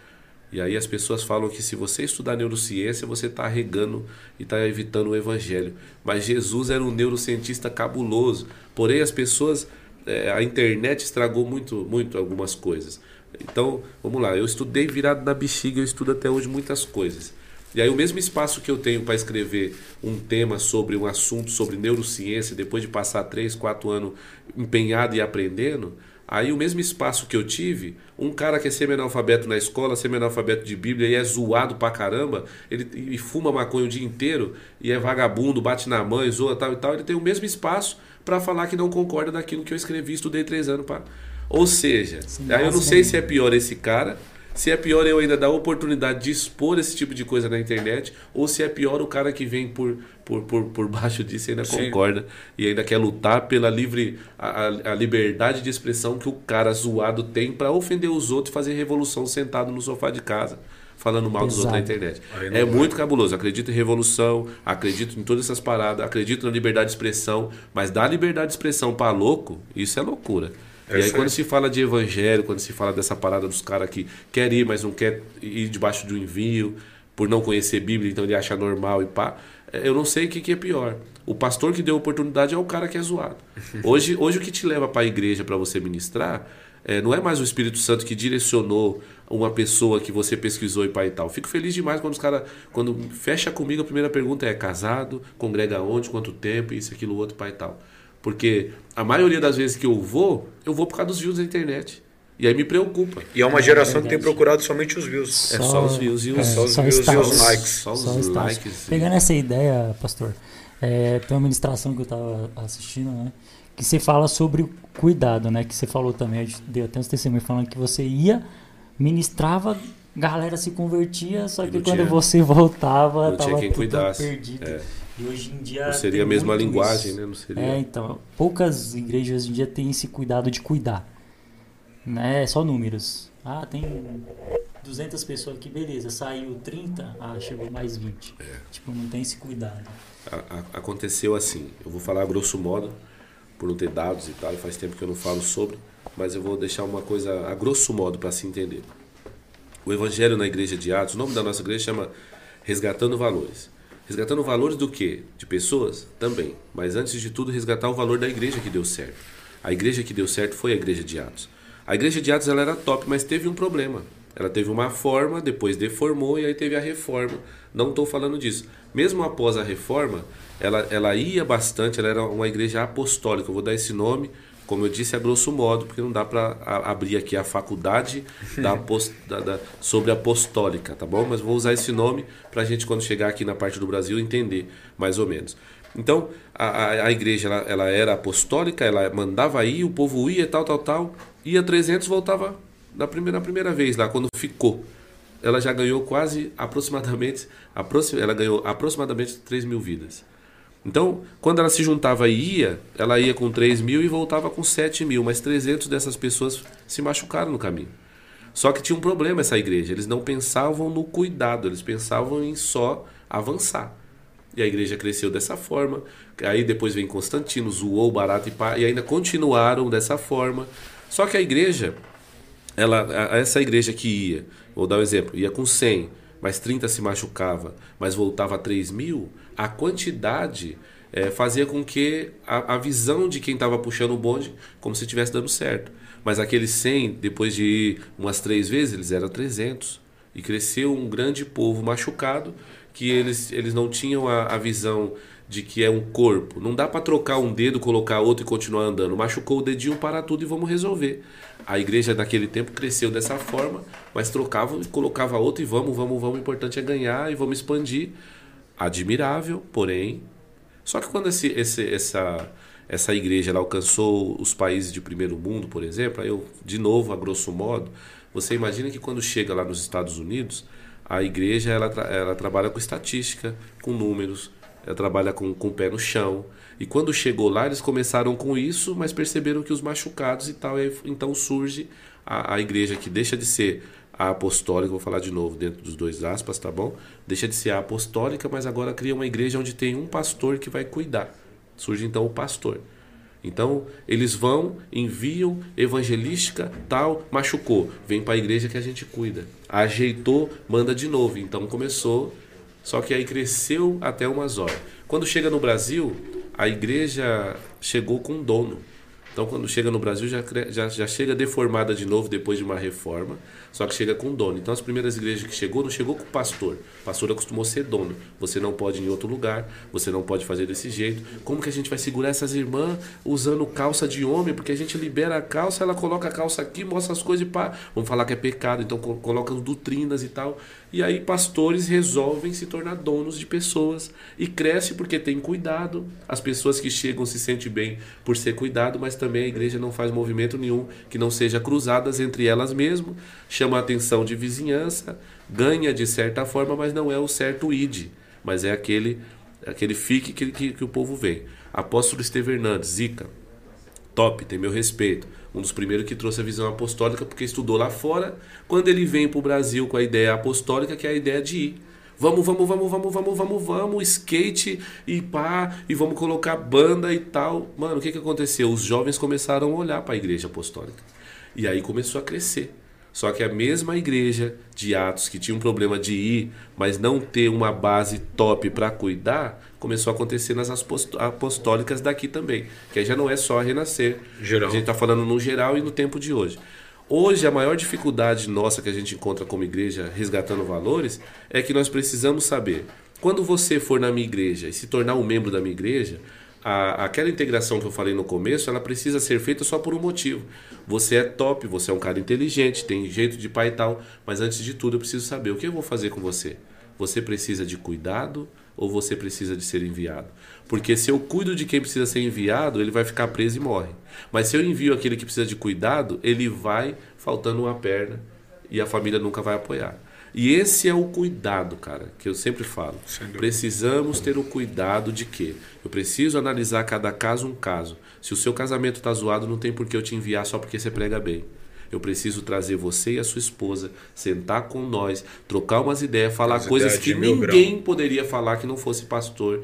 E aí as pessoas falam que se você estudar neurociência, você está regando e está evitando o evangelho. Mas Jesus era um neurocientista cabuloso. Porém, as pessoas, é, a internet estragou muito, muito algumas coisas. Então, vamos lá, eu estudei virado na bexiga, eu estudo até hoje muitas coisas. E aí o mesmo espaço que eu tenho para escrever um tema sobre um assunto sobre neurociência, depois de passar 3, 4 anos empenhado e aprendendo, Aí o mesmo espaço que eu tive, um cara que é semi-analfabeto na escola, semi-analfabeto de Bíblia e é zoado pra caramba, ele e fuma maconha o dia inteiro e é vagabundo, bate na mãe, zoa tal e tal, ele tem o mesmo espaço para falar que não concorda daquilo que eu escrevi, estudei três anos para. Ou seja, Sim, aí eu não sei se é pior esse cara se é pior eu ainda dar a oportunidade de expor esse tipo de coisa na internet, ou se é pior o cara que vem por, por, por, por baixo disso e ainda Sim. concorda e ainda quer lutar pela livre a, a liberdade de expressão que o cara zoado tem para ofender os outros e fazer revolução sentado no sofá de casa falando mal dos outros na internet. É muito cabuloso. Acredito em revolução, acredito em todas essas paradas, acredito na liberdade de expressão, mas dar liberdade de expressão para louco, isso é loucura. É e aí, quando se fala de evangelho, quando se fala dessa parada dos caras que quer ir, mas não quer ir debaixo de um envio, por não conhecer Bíblia, então ele acha normal e pá, é, eu não sei o que, que é pior. O pastor que deu oportunidade é o cara que é zoado. Hoje, hoje o que te leva para a igreja para você ministrar é, não é mais o Espírito Santo que direcionou uma pessoa que você pesquisou e pai e tal. Fico feliz demais quando os caras, quando fecha comigo, a primeira pergunta é casado, congrega onde, quanto tempo, isso, aquilo, outro, pai e tal. Porque a maioria das vezes que eu vou, eu vou por causa dos views da internet. E aí me preocupa. E é uma geração é que tem procurado somente os views. Só, é só os views e os, é, só os, views e os likes. Só os só likes. Pegando essa ideia, pastor, é, tem uma ministração que eu estava assistindo, né? Que você fala sobre o cuidado, né? Que você falou também, deu até uns testemunhos falando que você ia, ministrava, galera se convertia, só que quando tinha, você voltava, cuidasse. perdido. É. E hoje em dia. Não seria a mesma linguagem, isso. né? Não seria... É, então. Poucas igrejas hoje em dia têm esse cuidado de cuidar. Né? É só números. Ah, tem 200 pessoas aqui, beleza. Saiu 30, ah, chegou mais 20. É. Tipo, não tem esse cuidado. A, a, aconteceu assim. Eu vou falar grosso modo, por não ter dados e tal, faz tempo que eu não falo sobre, mas eu vou deixar uma coisa a grosso modo para se entender. O evangelho na igreja de Atos, o nome da nossa igreja chama Resgatando Valores. Resgatando valores do quê? De pessoas? Também. Mas antes de tudo, resgatar o valor da igreja que deu certo. A igreja que deu certo foi a igreja de Atos. A igreja de Atos ela era top, mas teve um problema. Ela teve uma forma, depois deformou e aí teve a reforma. Não estou falando disso. Mesmo após a reforma, ela, ela ia bastante, ela era uma igreja apostólica. Eu vou dar esse nome, como eu disse, a grosso modo, porque não dá para abrir aqui a faculdade da, da, da, sobre apostólica, tá bom? Mas vou usar esse nome para a gente, quando chegar aqui na parte do Brasil, entender mais ou menos. Então, a, a, a igreja ela, ela, era apostólica, ela mandava ir, o povo ia, tal, tal, tal. Ia 300, voltava na primeira, na primeira vez lá, quando ficou. Ela já ganhou quase, aproximadamente, aproxim, ela ganhou aproximadamente 3 mil vidas. Então, quando ela se juntava e ia, ela ia com 3 mil e voltava com 7 mil, mas 300 dessas pessoas se machucaram no caminho. Só que tinha um problema essa igreja, eles não pensavam no cuidado, eles pensavam em só avançar. E a igreja cresceu dessa forma. Aí depois vem Constantino, zoou barato e pá, e ainda continuaram dessa forma. Só que a igreja, ela, essa igreja que ia, vou dar um exemplo, ia com 100, mas 30 se machucava, mas voltava a 3 mil, a quantidade é, fazia com que a, a visão de quem estava puxando o bonde como se estivesse dando certo. Mas aqueles 100, depois de ir umas três vezes, eles eram 300. E cresceu um grande povo machucado que eles, eles não tinham a, a visão de que é um corpo. Não dá para trocar um dedo, colocar outro e continuar andando. Machucou o dedinho, para tudo e vamos resolver. A igreja daquele tempo cresceu dessa forma, mas trocava e colocava outro e vamos, vamos, vamos. O importante é ganhar e vamos expandir. Admirável, porém. Só que quando esse, esse, essa, essa igreja alcançou os países de primeiro mundo, por exemplo, aí eu, de novo, a grosso modo, você imagina que quando chega lá nos Estados Unidos, a igreja ela, ela trabalha com estatística, com números, ela trabalha com, com o pé no chão. E quando chegou lá, eles começaram com isso, mas perceberam que os machucados e tal. Então surge a, a igreja que deixa de ser a apostólica, vou falar de novo dentro dos dois aspas, tá bom? Deixa de ser a apostólica, mas agora cria uma igreja onde tem um pastor que vai cuidar. Surge então o pastor. Então, eles vão, enviam, evangelística, tal, machucou. Vem para a igreja que a gente cuida. Ajeitou, manda de novo. Então começou, só que aí cresceu até umas horas. Quando chega no Brasil, a igreja chegou com dono. Então, quando chega no Brasil, já, já, já chega deformada de novo depois de uma reforma, só que chega com dono. Então, as primeiras igrejas que chegou, não chegou com pastor. O pastor acostumou ser dono. Você não pode ir em outro lugar, você não pode fazer desse jeito. Como que a gente vai segurar essas irmãs usando calça de homem? Porque a gente libera a calça, ela coloca a calça aqui, mostra as coisas e pá. Vamos falar que é pecado, então coloca doutrinas e tal. E aí, pastores resolvem se tornar donos de pessoas. E cresce porque tem cuidado. As pessoas que chegam se sentem bem por ser cuidado, mas também a igreja não faz movimento nenhum que não seja cruzadas entre elas mesmo, chama a atenção de vizinhança, ganha de certa forma, mas não é o certo id, mas é aquele aquele fique que, que, que o povo vem. Apóstolo Esteve Hernandes, Zica, top, tem meu respeito. Um dos primeiros que trouxe a visão apostólica porque estudou lá fora. Quando ele vem para o Brasil com a ideia apostólica, que é a ideia de ir Vamos, vamos, vamos, vamos, vamos, vamos, vamos, skate e pá, e vamos colocar banda e tal. Mano, o que, que aconteceu? Os jovens começaram a olhar para a igreja apostólica. E aí começou a crescer. Só que a mesma igreja de Atos, que tinha um problema de ir, mas não ter uma base top para cuidar, começou a acontecer nas apostólicas daqui também. Que aí já não é só renascer. Geral. A gente está falando no geral e no tempo de hoje. Hoje, a maior dificuldade nossa que a gente encontra como igreja resgatando valores é que nós precisamos saber. Quando você for na minha igreja e se tornar um membro da minha igreja, a, aquela integração que eu falei no começo, ela precisa ser feita só por um motivo. Você é top, você é um cara inteligente, tem jeito de pai e tal, mas antes de tudo eu preciso saber o que eu vou fazer com você. Você precisa de cuidado ou você precisa de ser enviado? Porque se eu cuido de quem precisa ser enviado, ele vai ficar preso e morre. Mas se eu envio aquele que precisa de cuidado, ele vai faltando uma perna e a família nunca vai apoiar. E esse é o cuidado, cara, que eu sempre falo. Precisamos ter o cuidado de quê? Eu preciso analisar cada caso um caso. Se o seu casamento está zoado, não tem por que eu te enviar só porque você prega bem. Eu preciso trazer você e a sua esposa, sentar com nós, trocar umas ideias, falar As coisas que ninguém poderia falar que não fosse pastor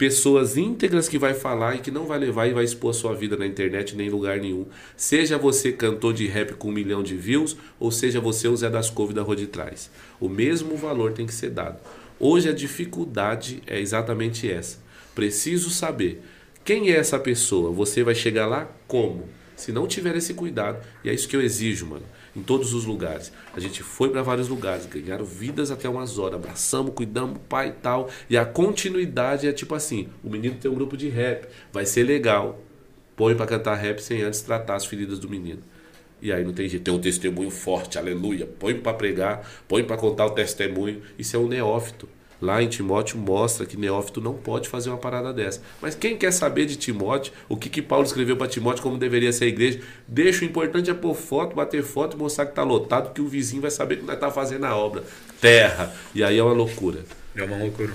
pessoas íntegras que vai falar e que não vai levar e vai expor a sua vida na internet nem em lugar nenhum. Seja você cantor de rap com um milhão de views, ou seja você o Zé das Couve da rua de trás. O mesmo valor tem que ser dado. Hoje a dificuldade é exatamente essa. Preciso saber quem é essa pessoa. Você vai chegar lá como? Se não tiver esse cuidado, e é isso que eu exijo, mano, em todos os lugares. A gente foi para vários lugares, ganharam vidas até umas horas, abraçamos, cuidamos, pai e tal. E a continuidade é tipo assim: o menino tem um grupo de rap, vai ser legal. Põe para cantar rap sem antes tratar as feridas do menino. E aí não tem jeito, tem um testemunho forte, aleluia. Põe para pregar, põe para contar o testemunho. Isso é um neófito. Lá em Timóteo mostra que neófito não pode fazer uma parada dessa. Mas quem quer saber de Timóteo, o que, que Paulo escreveu para Timóteo, como deveria ser a igreja, deixa o importante é pôr foto, bater foto e mostrar que está lotado, que o vizinho vai saber que nós está fazendo a obra. Terra. E aí é uma loucura. É uma loucura.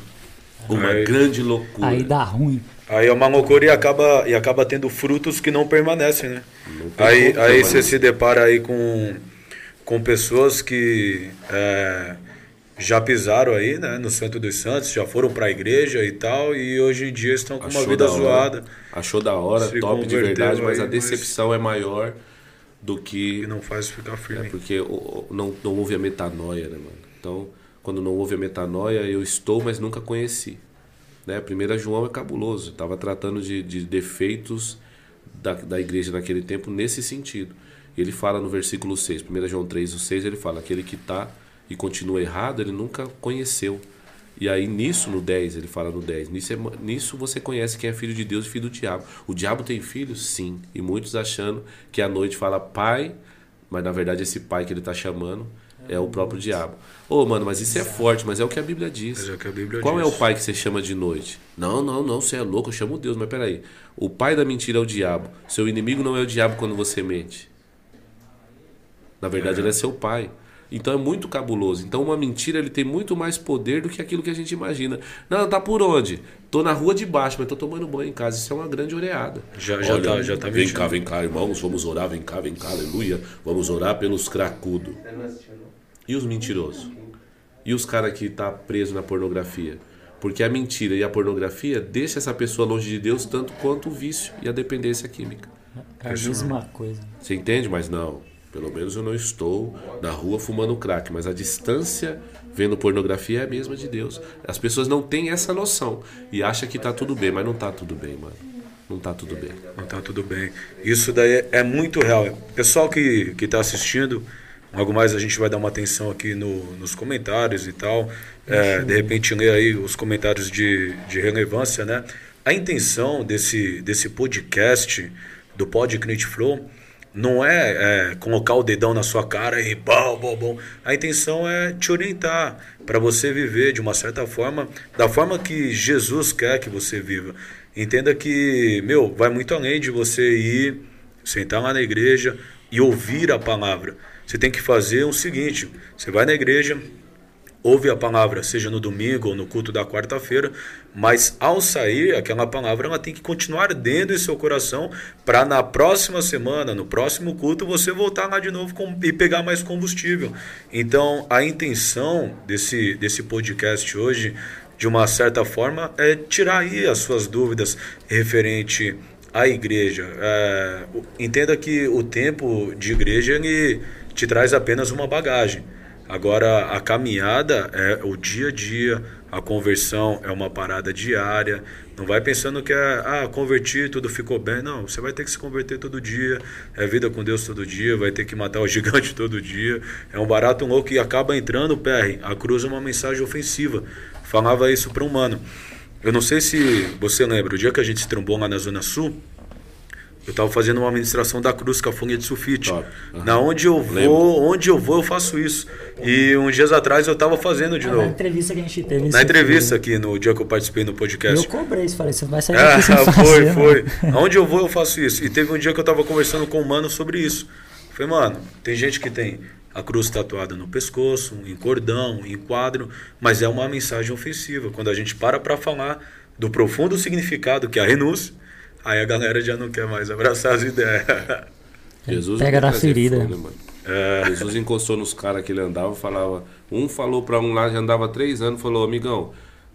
Uma aí, grande loucura. Aí dá ruim. Aí é uma loucura e acaba, e acaba tendo frutos que não permanecem, né? Não aí aí você se depara aí com, com pessoas que é, já pisaram aí, né, no Santo dos Santos, já foram para a igreja e tal, e hoje em dia estão com Achou uma vida zoada. Achou da hora, top de verdade, mas a decepção mas... é maior do que. E não faz ficar firme. É porque não, não houve a metanoia, né, mano? Então, quando não houve a metanoia, eu estou, mas nunca conheci. Né? Primeira João é cabuloso, estava tratando de, de defeitos da, da igreja naquele tempo nesse sentido. Ele fala no versículo 6, 1 João 3, o 6, ele fala: aquele que está e continua errado, ele nunca conheceu. E aí nisso, no 10, ele fala no 10, nisso, é, nisso você conhece quem é filho de Deus e filho do diabo. O diabo tem filhos? Sim. E muitos achando que à noite fala pai, mas na verdade esse pai que ele está chamando é o próprio diabo. Ô, oh, mano, mas isso é forte, mas é o que a Bíblia diz. É Bíblia Qual diz. é o pai que você chama de noite? Não, não, não, você é louco, eu chamo Deus, mas peraí. O pai da mentira é o diabo. Seu inimigo não é o diabo quando você mente. Na verdade, é. ele é seu pai. Então é muito cabuloso. Então uma mentira ele tem muito mais poder do que aquilo que a gente imagina. Não, tá por onde? Tô na rua de baixo, mas tô tomando banho em casa. Isso é uma grande oreada. Já, já Olha, tá, já tá Vem cá, vem cá, irmãos, vamos orar, vem cá, vem cá, aleluia. Vamos orar pelos cracudos. E os mentirosos? E os caras que tá preso na pornografia? Porque a mentira e a pornografia deixa essa pessoa longe de Deus tanto quanto o vício e a dependência química. É a mesma coisa. Você entende? Mas não. Pelo menos eu não estou na rua fumando crack, mas a distância vendo pornografia é a mesma de Deus. As pessoas não têm essa noção e acham que está tudo bem, mas não está tudo bem, mano. Não está tudo bem. Não está tudo bem. Isso daí é muito real. Pessoal que está assistindo, Algo mais a gente vai dar uma atenção aqui no, nos comentários e tal. É, de repente ler aí os comentários de, de relevância, né? A intenção desse, desse podcast, do Pod Flow, não é, é, colocar o dedão na sua cara e bom, bom, bom. A intenção é te orientar para você viver de uma certa forma, da forma que Jesus quer que você viva. Entenda que, meu, vai muito além de você ir, sentar lá na igreja e ouvir a palavra. Você tem que fazer o seguinte: você vai na igreja, ouve a palavra, seja no domingo ou no culto da quarta-feira, mas ao sair, aquela palavra ela tem que continuar dentro do seu coração para na próxima semana, no próximo culto, você voltar lá de novo com, e pegar mais combustível. Então, a intenção desse, desse podcast hoje, de uma certa forma, é tirar aí as suas dúvidas referente à igreja. É, entenda que o tempo de igreja ele te traz apenas uma bagagem. Agora, a caminhada é o dia a dia, a conversão é uma parada diária. Não vai pensando que é, ah, converti, tudo ficou bem. Não, você vai ter que se converter todo dia, é vida com Deus todo dia, vai ter que matar o gigante todo dia. É um barato louco e acaba entrando, PR. A cruz é uma mensagem ofensiva. Falava isso para um mano. Eu não sei se você lembra, o dia que a gente se trombou lá na Zona Sul, eu estava fazendo uma administração da cruz com a folha de sulfite. Uhum. Na onde eu vou, Lembro. onde eu vou, eu faço isso. E uns dias atrás eu estava fazendo de ah, novo. Na entrevista que a gente teve. Na entrevista aqui, no dia que eu participei no podcast. Eu cobrei isso, falei, você vai sair daqui ah, Foi, foi. Aonde eu vou, eu faço isso. E teve um dia que eu estava conversando com um mano sobre isso. Falei, mano, tem gente que tem a cruz tatuada no pescoço, em cordão, em quadro, mas é uma mensagem ofensiva. Quando a gente para para falar do profundo significado que é a renúncia, Aí a galera já não quer mais abraçar as ideias. Jesus Pega na ferida. Fogo, é. Jesus encostou nos caras que ele andava falava. Um falou para um lá, já andava três anos, falou: Amigão,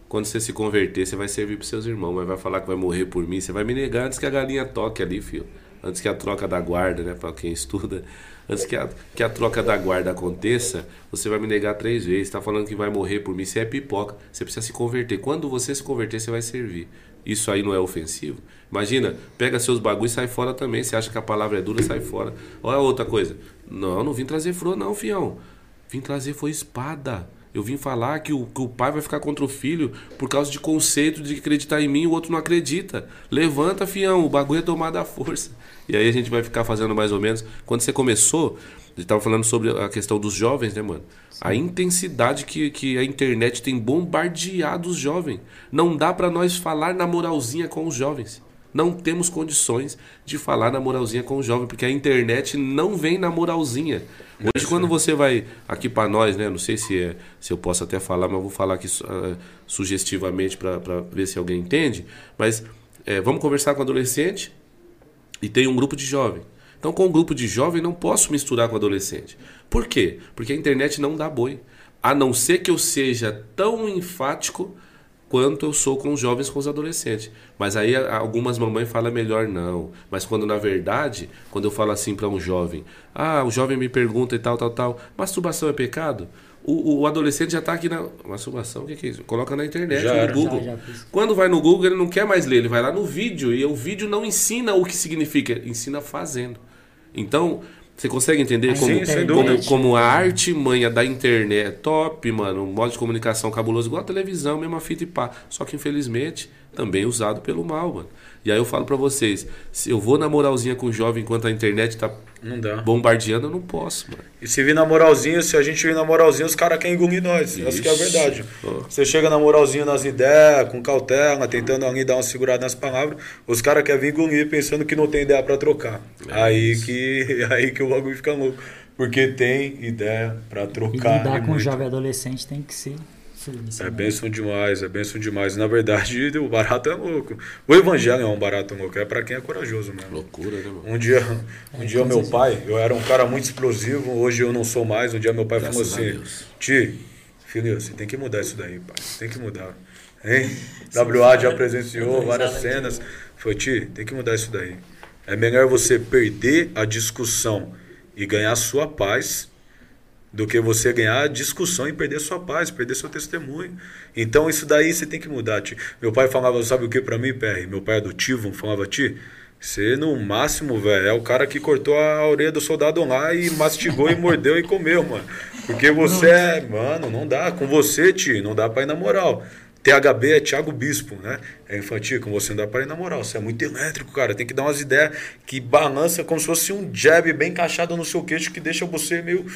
quando você se converter, você vai servir para seus irmãos, mas vai falar que vai morrer por mim, você vai me negar antes que a galinha toque ali, filho. antes que a troca da guarda, né, para quem estuda, antes que a, que a troca da guarda aconteça, você vai me negar três vezes, está falando que vai morrer por mim, você é pipoca, você precisa se converter. Quando você se converter, você vai servir. Isso aí não é ofensivo? Imagina, pega seus bagulhos e sai fora também. Você acha que a palavra é dura, sai fora. Olha outra coisa. Não, não vim trazer flor, não, fião. Vim trazer foi espada. Eu vim falar que o, que o pai vai ficar contra o filho por causa de conceito de acreditar em mim o outro não acredita. Levanta, fião, o bagulho é tomar da força. E aí a gente vai ficar fazendo mais ou menos. Quando você começou, gente estava falando sobre a questão dos jovens, né, mano? Sim. A intensidade que, que a internet tem bombardeado os jovens. Não dá para nós falar na moralzinha com os jovens. Não temos condições de falar na moralzinha com o jovem, porque a internet não vem na moralzinha. Hoje, quando você vai aqui para nós, né? Não sei se, é, se eu posso até falar, mas eu vou falar aqui uh, sugestivamente para ver se alguém entende. Mas é, vamos conversar com adolescente e tem um grupo de jovem. Então, com um grupo de jovem, não posso misturar com adolescente. Por quê? Porque a internet não dá boi. A não ser que eu seja tão enfático quanto eu sou com os jovens, com os adolescentes. Mas aí algumas mamães falam melhor não. Mas quando na verdade, quando eu falo assim para um jovem, ah, o jovem me pergunta e tal, tal, tal, masturbação é pecado? O, o adolescente já está aqui na. Masturbação, o que, que é isso? Coloca na internet, já no Google. Já, já quando vai no Google, ele não quer mais ler, ele vai lá no vídeo. E o vídeo não ensina o que significa, ensina fazendo. Então, você consegue entender como, como, como, a arte manha da internet é top, mano, um modo de comunicação cabuloso, igual a televisão, mesma fita e pá. Só que infelizmente também usado pelo mal, mano. E aí eu falo para vocês, se eu vou na moralzinha com o jovem enquanto a internet tá bombardeando, eu não posso, mano. E se vir na moralzinha, se a gente vir na moralzinha, os caras querem engolir nós. Ixi. Essa que é a verdade. Oh. Você chega na moralzinha nas ideias, com cautela, tentando ali dar uma segurada nas palavras, os caras querem vir engolir pensando que não tem ideia para trocar. É aí que aí que o bagulho fica louco. Porque tem ideia para trocar. E lidar com o jovem adolescente tem que ser é benção demais, é benção demais. Na verdade, o barato é louco. O evangelho é um barato louco, é para quem é corajoso mesmo. Loucura, né, mano? Um dia, um é, dia meu pai, eu era um cara muito explosivo, hoje eu não sou mais. Um dia meu pai Graças falou assim: Ti, filho, você tem que mudar isso daí, pai. Tem que mudar. Hein? WA já presenciou várias cenas. Foi, Ti, tem que mudar isso daí. É melhor você perder a discussão e ganhar sua paz do que você ganhar discussão e perder sua paz, perder seu testemunho. Então isso daí você tem que mudar. Tio. Meu pai falava, sabe o que para mim, PR? Meu pai adotivo falava, ti, você no máximo, velho, é o cara que cortou a orelha do soldado lá e mastigou e mordeu e comeu, mano. Porque você é, mano, não dá. Com você, tio, não dá pra ir na moral. THB é Thiago Bispo, né? É infantil, com você não dá pra ir na moral. Você é muito elétrico, cara. Tem que dar umas ideias que balança como se fosse um jab bem encaixado no seu queixo que deixa você meio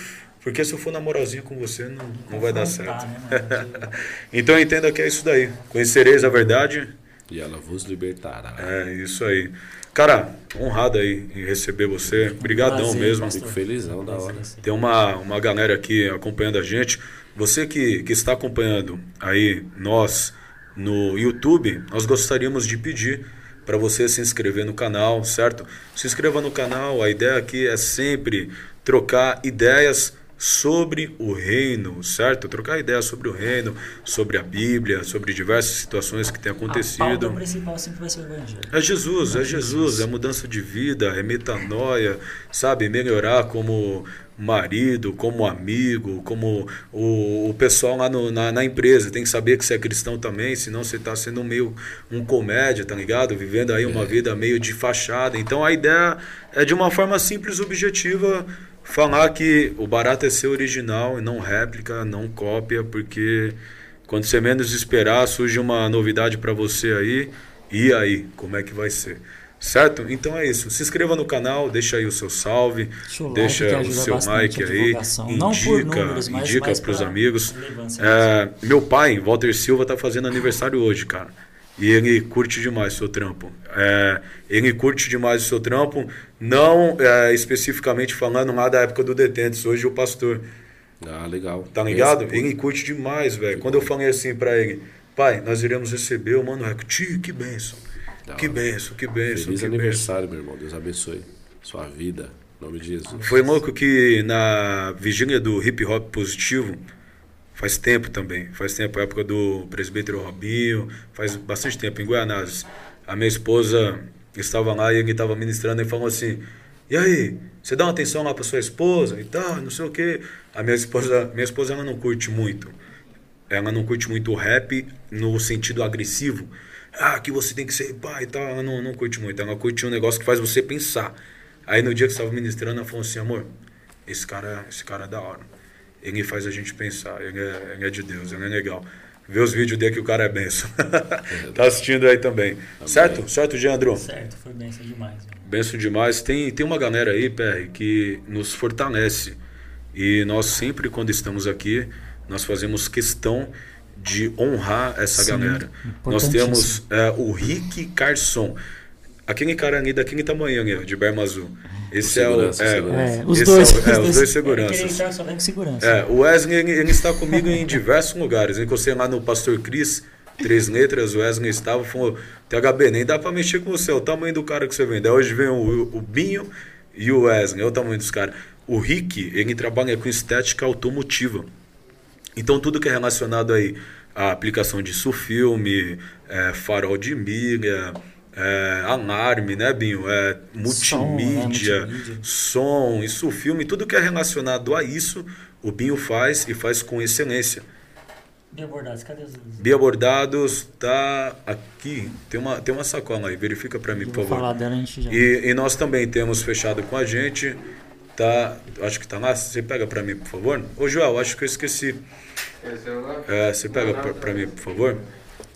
porque se eu for na moralzinha com você, não, não vai dar certo. Né, então entenda que é isso daí. Conhecereis a verdade. E ela vos libertará. É, isso aí. Cara, honrado aí em receber você. Obrigadão Prazer, mesmo. Fico felizão da hora. Tem uma, uma galera aqui acompanhando a gente. Você que, que está acompanhando aí nós no YouTube, nós gostaríamos de pedir para você se inscrever no canal, certo? Se inscreva no canal. A ideia aqui é sempre trocar ideias sobre o reino, certo? Trocar ideias sobre o reino, sobre a Bíblia, sobre diversas situações que têm acontecido. A principal sempre vai ser o evangelho. É Jesus, é, é Jesus, é mudança de vida, é metanoia, sabe? Melhorar como marido, como amigo, como o, o pessoal lá no, na, na, empresa. Tem que saber que você é cristão também, senão você está sendo meio um comédia, tá ligado? Vivendo aí uma é. vida meio de fachada. Então a ideia é de uma forma simples, objetiva, falar que o barato é ser original e não réplica, não cópia, porque quando você menos esperar, surge uma novidade para você aí. E aí, como é que vai ser? Certo? Então é isso. Se inscreva no canal, deixa aí o seu salve, deixa o seu like aí, indica, números, indica para os amigos. É, meu pai, Walter Silva, tá fazendo aniversário hoje, cara. E ele curte demais o seu trampo. É, ele curte demais o seu trampo, não é, especificamente falando lá da época do Detentes, hoje o pastor. Ah, legal. Tá ligado? Esse, ele curte demais, velho. Quando eu falei assim para ele, pai, nós iremos receber o Mano Reco. Tio, que benção. Que benção, que benção. Feliz que aniversário, benção. meu irmão. Deus abençoe sua vida. Em nome de Jesus. Foi louco que na vigília do hip hop positivo, Faz tempo também, faz tempo, época do presbítero Robinho, faz bastante tempo, em Guianazes. A minha esposa estava lá e ele estava ministrando e falou assim: E aí, você dá uma atenção lá para sua esposa e tal, não sei o quê. A minha esposa, minha esposa ela não curte muito. Ela não curte muito o rap no sentido agressivo. Ah, que você tem que ser pai e tal. Ela não, não curte muito. Ela curte um negócio que faz você pensar. Aí no dia que estava ministrando, ela falou assim: amor, esse cara, esse cara é da hora. Ele faz a gente pensar. Ele é, ele é de Deus, ele é legal. Vê os vídeos dele que o cara é benção. tá assistindo aí também. também. Certo? Certo, Geandro? Certo, foi benção demais. Mano. Benção demais. Tem, tem uma galera aí, PR, que nos fortalece. E nós sempre, quando estamos aqui, nós fazemos questão de honrar essa Sim, galera. Nós temos é, o Rick Carson. Aquele cara ali daquele tamanho ali, de berma azul. Esse é o. É, é, os, dois, é, é, os dois seguranças. Só segurança. É, o Wesley ele, ele, está comigo em diversos lugares. Eu encostei lá no Pastor Cris, três letras, o Wesley estava, falou, THB, nem dá para mexer com você, é o tamanho do cara que você vende. Aí hoje vem o, o Binho e o Wesley, é o tamanho dos caras. O Rick, ele trabalha com estética automotiva. Então tudo que é relacionado aí à aplicação de sulfilme, é, farol de milha, é, alarme, né, Binho? É, multimídia, som, né? multimídia, som, isso, filme, tudo que é relacionado a isso, o Binho faz e faz com excelência. Biobordados, cadê os Biobordados tá aqui. Tem uma, tem uma sacola aí, verifica para mim, por favor. Falar dela, a gente já... e, e nós também temos fechado com a gente. Tá, acho que tá lá. Você pega para mim, por favor. Ô, Joel, acho que eu esqueci. É, você pega para mim, por favor.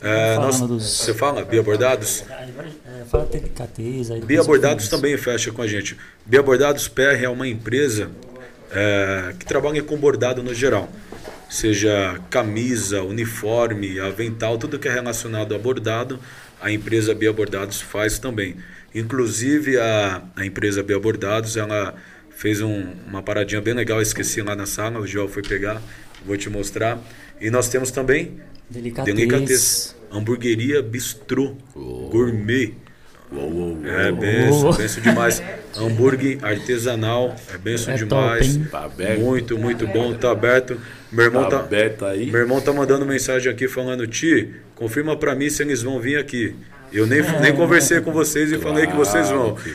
É, nós, dos... Você fala Bia Bordados? É, fala delicateza. Bia Bordados também fecha com a gente. Bia Bordados PR é uma empresa é, que trabalha com bordado no geral. Seja camisa, uniforme, avental, tudo que é relacionado a bordado, a empresa Bia Bordados faz também. Inclusive a, a empresa Bia Bordados, ela fez um, uma paradinha bem legal, esqueci lá na sala, o Joel foi pegar, vou te mostrar. E nós temos também Delicatez. Delicatez. Hamburgueria Bistrô. Oh. Gourmet. Uou, uou, É benção, benção demais. Hambúrguer artesanal, é benção é demais. Top, tá aberto. Muito, muito bom, tá aberto. Meu irmão tá, tá, aberto aí. Meu irmão tá mandando mensagem aqui falando: "Ti, confirma para mim se eles vão vir aqui". Eu nem, é, nem conversei com vocês e claro, falei que vocês vão. Que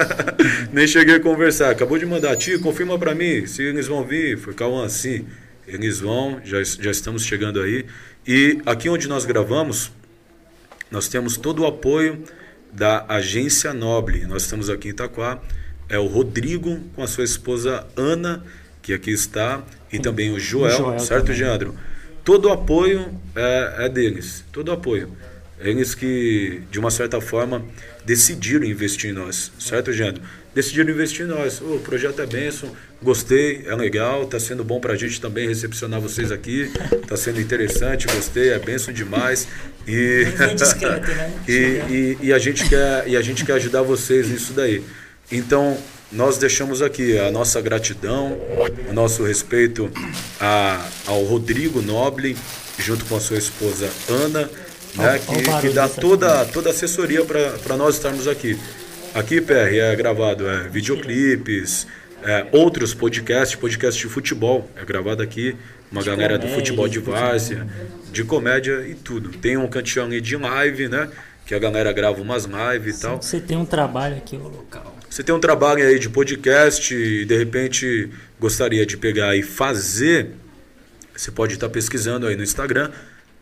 nem cheguei a conversar. Acabou de mandar, tio, confirma para mim se eles vão vir. Foi Cauã, sim. Eles vão, já, já estamos chegando aí. E aqui onde nós gravamos, nós temos todo o apoio da Agência Noble. Nós estamos aqui em Itaquá. É o Rodrigo com a sua esposa Ana, que aqui está, e também o Joel, o Joel certo, também. Geandro? Todo o apoio é, é deles, todo o apoio. Eles que, de uma certa forma, decidiram investir em nós, certo, Geandro? decidiram investir em nós. O projeto é benção, gostei, é legal, está sendo bom para a gente também recepcionar vocês aqui, está sendo interessante, gostei, é benção demais. E, discreto, né? e, e, e, a gente quer, e a gente quer ajudar vocês nisso daí. Então, nós deixamos aqui a nossa gratidão, o nosso respeito a, ao Rodrigo Noble, junto com a sua esposa Ana, né, que, que dá toda, toda a assessoria para nós estarmos aqui. Aqui, PR, é gravado é, videoclipes, é, outros podcasts, podcast de futebol. É gravado aqui, uma de galera comédia, do futebol de várzea, de comédia e tudo. Tem um cantinho ali de live, né? Que a galera grava umas lives e tal. Você tem um trabalho aqui no local. Você tem um trabalho aí de podcast e de repente gostaria de pegar e fazer, você pode estar pesquisando aí no Instagram,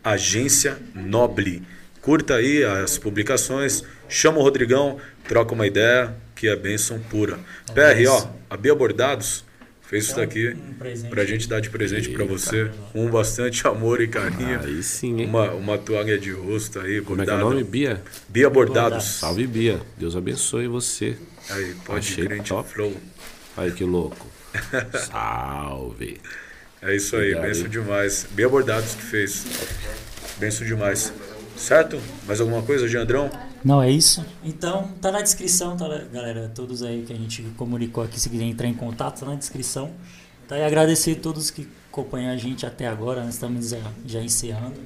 Agência Noble. Curta aí as publicações, chama o Rodrigão, troca uma ideia, que é bênção pura. É PR, ó, a Bia Bordados fez isso daqui um pra gente dar de presente para você, com bastante amor e carinho. Aí sim, hein? Uma, uma toalha de rosto aí, Como é que é o nome, Bia? Bia Bordados. Salve, Bia. Deus abençoe você. Aí, pode Achei crente top. flow. Aí, que louco. Salve. É isso aí, Obrigado. benção demais. Bia Bordados que fez. Benção demais. Certo? Mais alguma coisa, Geandrão? Não, é isso. Então, tá na descrição, tá, galera? Todos aí que a gente comunicou aqui, se quiser entrar em contato, tá na descrição. Tá? E agradecer a todos que acompanham a gente até agora. Nós estamos já, já encerrando.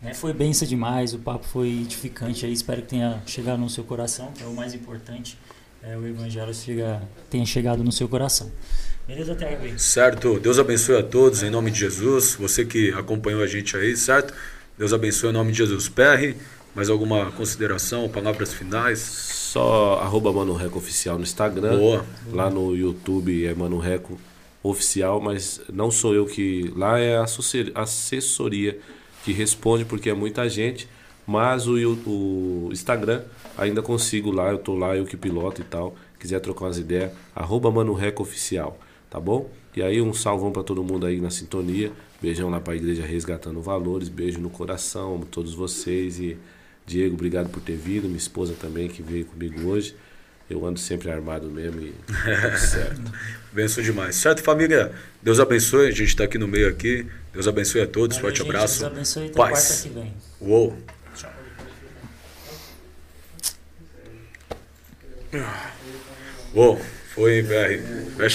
Né? Foi benção demais, o papo foi edificante aí. Espero que tenha chegado no seu coração, que é o mais importante. É, o evangelho chega, tenha chegado no seu coração. Beleza, até agora. Certo. Deus abençoe a todos, em nome de Jesus. Você que acompanhou a gente aí, certo? Deus abençoe em nome de Jesus. PR, Mais alguma consideração, palavras finais? Só arroba Mano Reco Oficial no Instagram. Boa. Lá no YouTube é Mano Reco Oficial, mas não sou eu que. Lá é a assessor- assessoria que responde, porque é muita gente. Mas o, o Instagram ainda consigo lá, eu tô lá, eu que piloto e tal. Quiser trocar umas ideias, arroba Mano Reco Oficial, tá bom? E aí um salvão pra todo mundo aí na sintonia. Beijão lá pra igreja Resgatando Valores. Beijo no coração, amo todos vocês. E Diego, obrigado por ter vindo. Minha esposa também que veio comigo hoje. Eu ando sempre armado mesmo e certo. Benção demais. Certo, família? Deus abençoe. A gente está aqui no meio aqui. Deus abençoe a todos. Valeu, Forte gente, abraço. Deus abençoe até Paz. quarta que vem. Uou. Uou. Foi, velho. Fecha